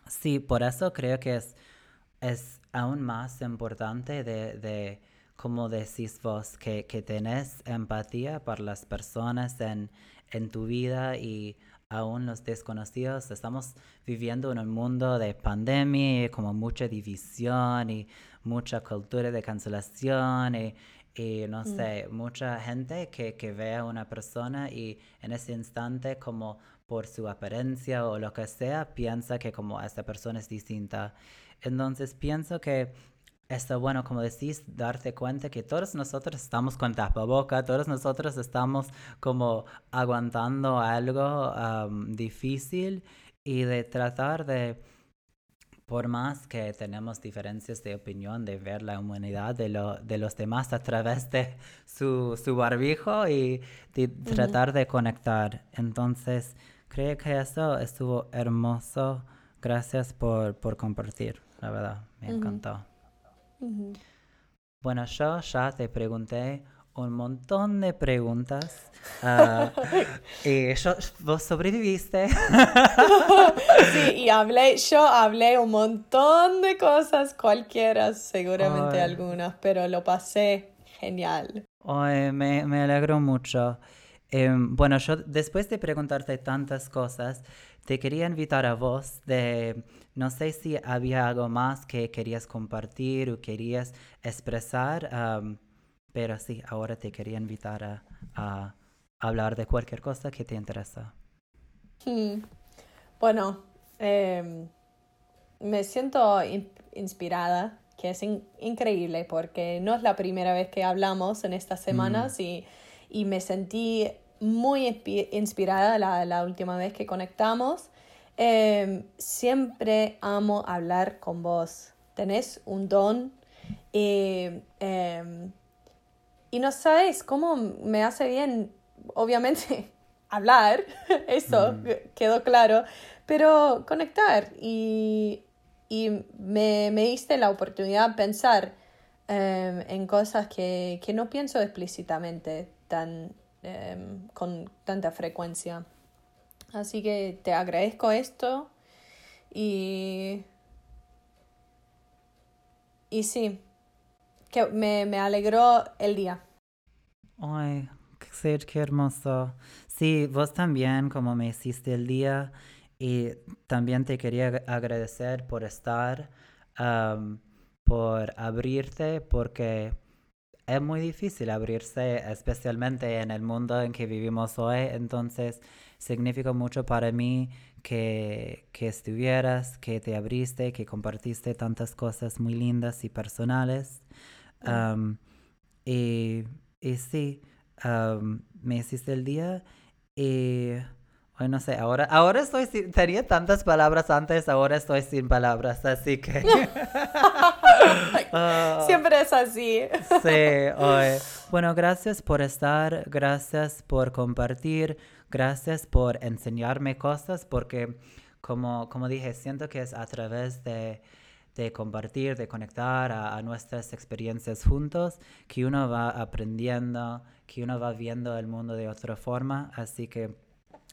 Speaker 1: sí, por eso creo que es, es aún más importante de como decís vos, que, que tenés empatía por las personas en, en tu vida y aún los desconocidos. Estamos viviendo en un mundo de pandemia, y como mucha división y mucha cultura de cancelación y, no mm. sé, mucha gente que, que ve a una persona y en ese instante como por su apariencia o lo que sea, piensa que como esta persona es distinta. Entonces pienso que está bueno, como decís, darte cuenta que todos nosotros estamos con tapaboca, todos nosotros estamos como aguantando algo difícil y de tratar de, por más que tenemos diferencias de opinión, de ver la humanidad de, lo, de los demás a través de su, su barbijo y de tratar de conectar. Entonces, creo que eso estuvo hermoso. Gracias por, por compartir, la verdad, me encantó. Bueno, yo ya te pregunté un montón de preguntas ah, y yo, vos sobreviviste.
Speaker 2: sí, y hablé, yo hablé un montón de cosas, cualquiera, seguramente algunas, pero lo pasé genial.
Speaker 1: Ay, me, me alegro mucho. Em, bueno, yo después de preguntarte tantas cosas, te quería invitar a vos de, no sé si había algo más que querías compartir o querías expresar, pero sí, ahora te quería invitar a, hablar de cualquier cosa que te interesa.
Speaker 2: Hmm. Bueno, em, me siento inspirada, que es increíble porque no es la primera vez que hablamos en estas semanas mm. y, y me sentí muy inspirada la, la última vez que conectamos. Em, siempre amo hablar con vos. Tenés un don y, em, y no sabes cómo me hace bien, obviamente, hablar, eso mm. quedó claro, pero conectar y, y me, me, diste la oportunidad de pensar em, en cosas que, que no pienso explícitamente tan Em, con tanta frecuencia. Así que te agradezco esto y... Y sí, que me, me alegró el día.
Speaker 1: Ay, qué, qué hermoso. Sí, vos también, como me hiciste el día, y también te quería agradecer por estar, por abrirte, porque es muy difícil abrirse, especialmente en el mundo en que vivimos hoy. Entonces, significa mucho para mí que, que estuvieras, que te abriste, que compartiste tantas cosas muy lindas y personales. y, y, sí, me hiciste el día y Ay, no sé, ahora, ahora estoy sin, tenía tantas palabras antes, ahora estoy sin palabras, así que...
Speaker 2: Ah. Siempre es así.
Speaker 1: sí, bueno, gracias por estar, gracias por compartir, gracias por enseñarme cosas, porque como, como dije, siento que es a través de, de compartir, de conectar a, a, nuestras experiencias juntos, que uno va aprendiendo, que uno va viendo el mundo de otra forma, así que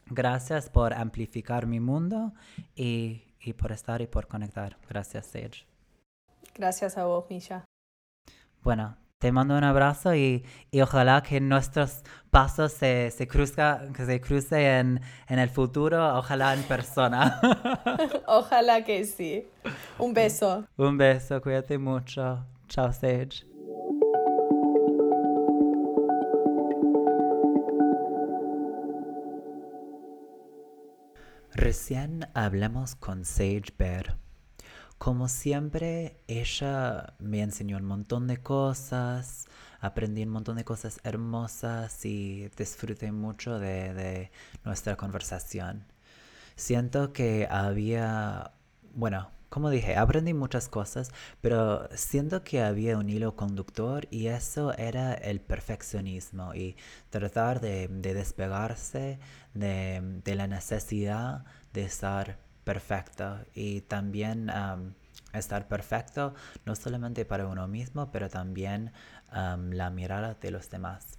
Speaker 1: Gracias por amplificar mi mundo y, y por estar y por conectar. Gracias, Sage.
Speaker 2: Gracias a vos, Misha.
Speaker 1: Bueno, te mando un abrazo y, y ojalá que nuestros pasos se, se, cruzca, que se crucen en, en el futuro, ojalá en persona.
Speaker 2: ojalá que sí. Un beso.
Speaker 1: Un beso, cuídate mucho. Chao, Sage. Recién hablamos con Sage Bear. Como siempre, ella me enseñó un montón de cosas, aprendí un montón de cosas hermosas y disfruté mucho de, de nuestra conversación. Siento que había, bueno, como dije, aprendí muchas cosas, pero siento que había un hilo conductor y eso era el perfeccionismo y tratar de, despegarse de, la necesidad de estar perfecto y también estar perfecto no solamente para uno mismo, pero también la mirada de los demás.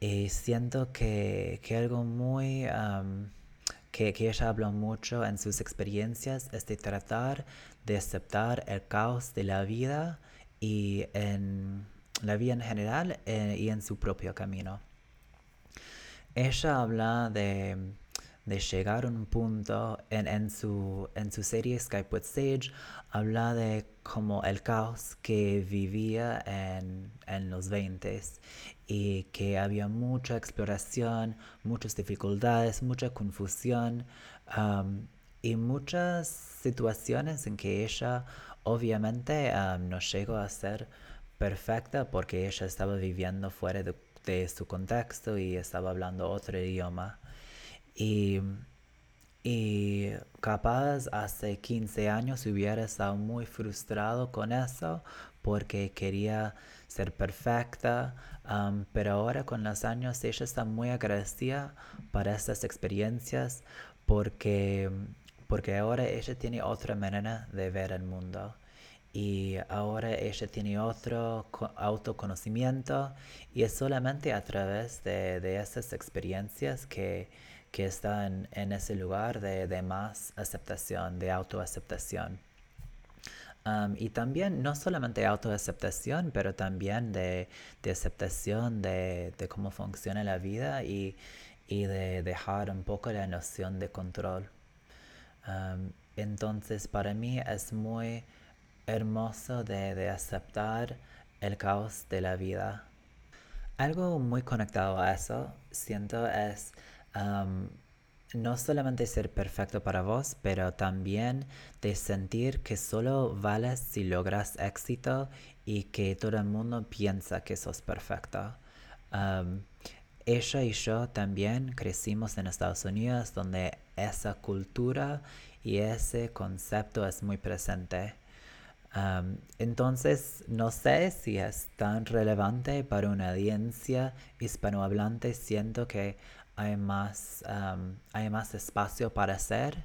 Speaker 1: Y siento que, que algo muy que, ella habló mucho en sus experiencias es de tratar de aceptar el caos de la vida y en la vida en general eh, y en su propio camino. Ella habla de, de llegar a un punto en, en, su, en su serie Skype with Sage, habla de como el caos que vivía en, en los 20 y que había mucha exploración, muchas dificultades, mucha confusión um, y muchas situaciones en que ella obviamente um, no llegó a ser perfecta porque ella estaba viviendo fuera de, de su contexto y estaba hablando otro idioma. Y, y capaz hace 15 años hubiera estado muy frustrado con eso porque quería ser perfecta, um, pero ahora con los años ella está muy agradecida para estas experiencias porque, porque ahora ella tiene otra manera de ver el mundo. Y ahora ella tiene otro autoconocimiento y es solamente a través de, de esas experiencias que, que está en, ese lugar de, más aceptación, de autoaceptación. Y también no solamente autoaceptación, pero también de, aceptación de, cómo funciona la vida y, de dejar un poco la noción de control. Entonces para mí es muy hermoso de, aceptar el caos de la vida. Algo muy conectado a eso, siento, es no solamente ser perfecto para vos, pero también de sentir que solo vales si logras éxito y que todo el mundo piensa que sos perfecto. ella y yo también crecimos en Estados Unidos donde esa cultura y ese concepto es muy presente. entonces, no sé si es tan relevante para una audiencia hispanohablante. Siento que hay más, hay más espacio para hacer,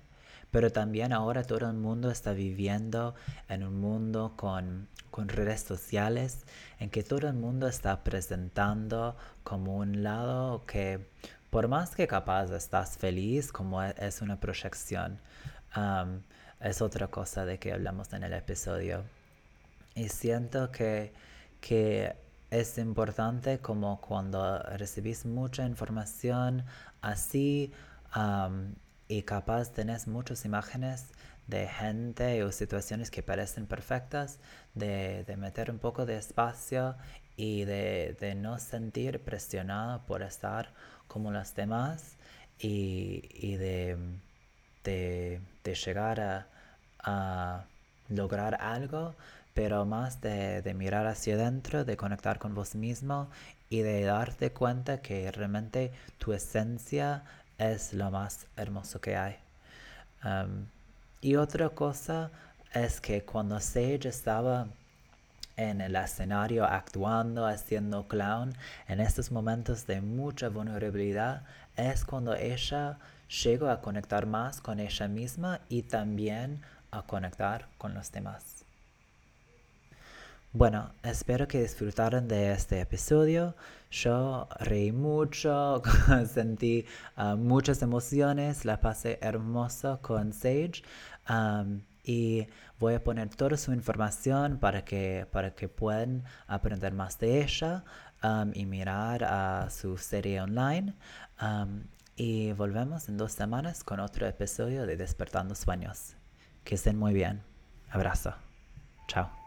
Speaker 1: pero también ahora todo el mundo está viviendo en un mundo con, con redes sociales en que todo el mundo está presentando como un lado que por más que capaz estás feliz, como e, es una proyección, es otra cosa de que hablamos en el episodio. Y siento que, que es importante como cuando recibís mucha información así y capaz tenés muchas imágenes de gente o situaciones que parecen perfectas, de, meter un poco de espacio y de, no sentir presionado por estar como los demás y, de, llegar a lograr algo pero más de, mirar hacia adentro, de conectar con vos mismo y de darte cuenta que realmente tu esencia es lo más hermoso que hay. y otra cosa es que cuando Sage estaba en el escenario actuando, haciendo clown, en estos momentos de mucha vulnerabilidad, es cuando ella llegó a conectar más con ella misma y también a conectar con los demás. Bueno, espero que disfrutaran de este episodio. Yo reí mucho, sentí ah, muchas emociones, la pasé hermoso con Sage. y voy a poner toda su información para que, para que puedan aprender más de ella y mirar a su serie online. y volvemos en dos semanas con otro episodio de Despertando Sueños. Que estén muy bien. Abrazo. Chao.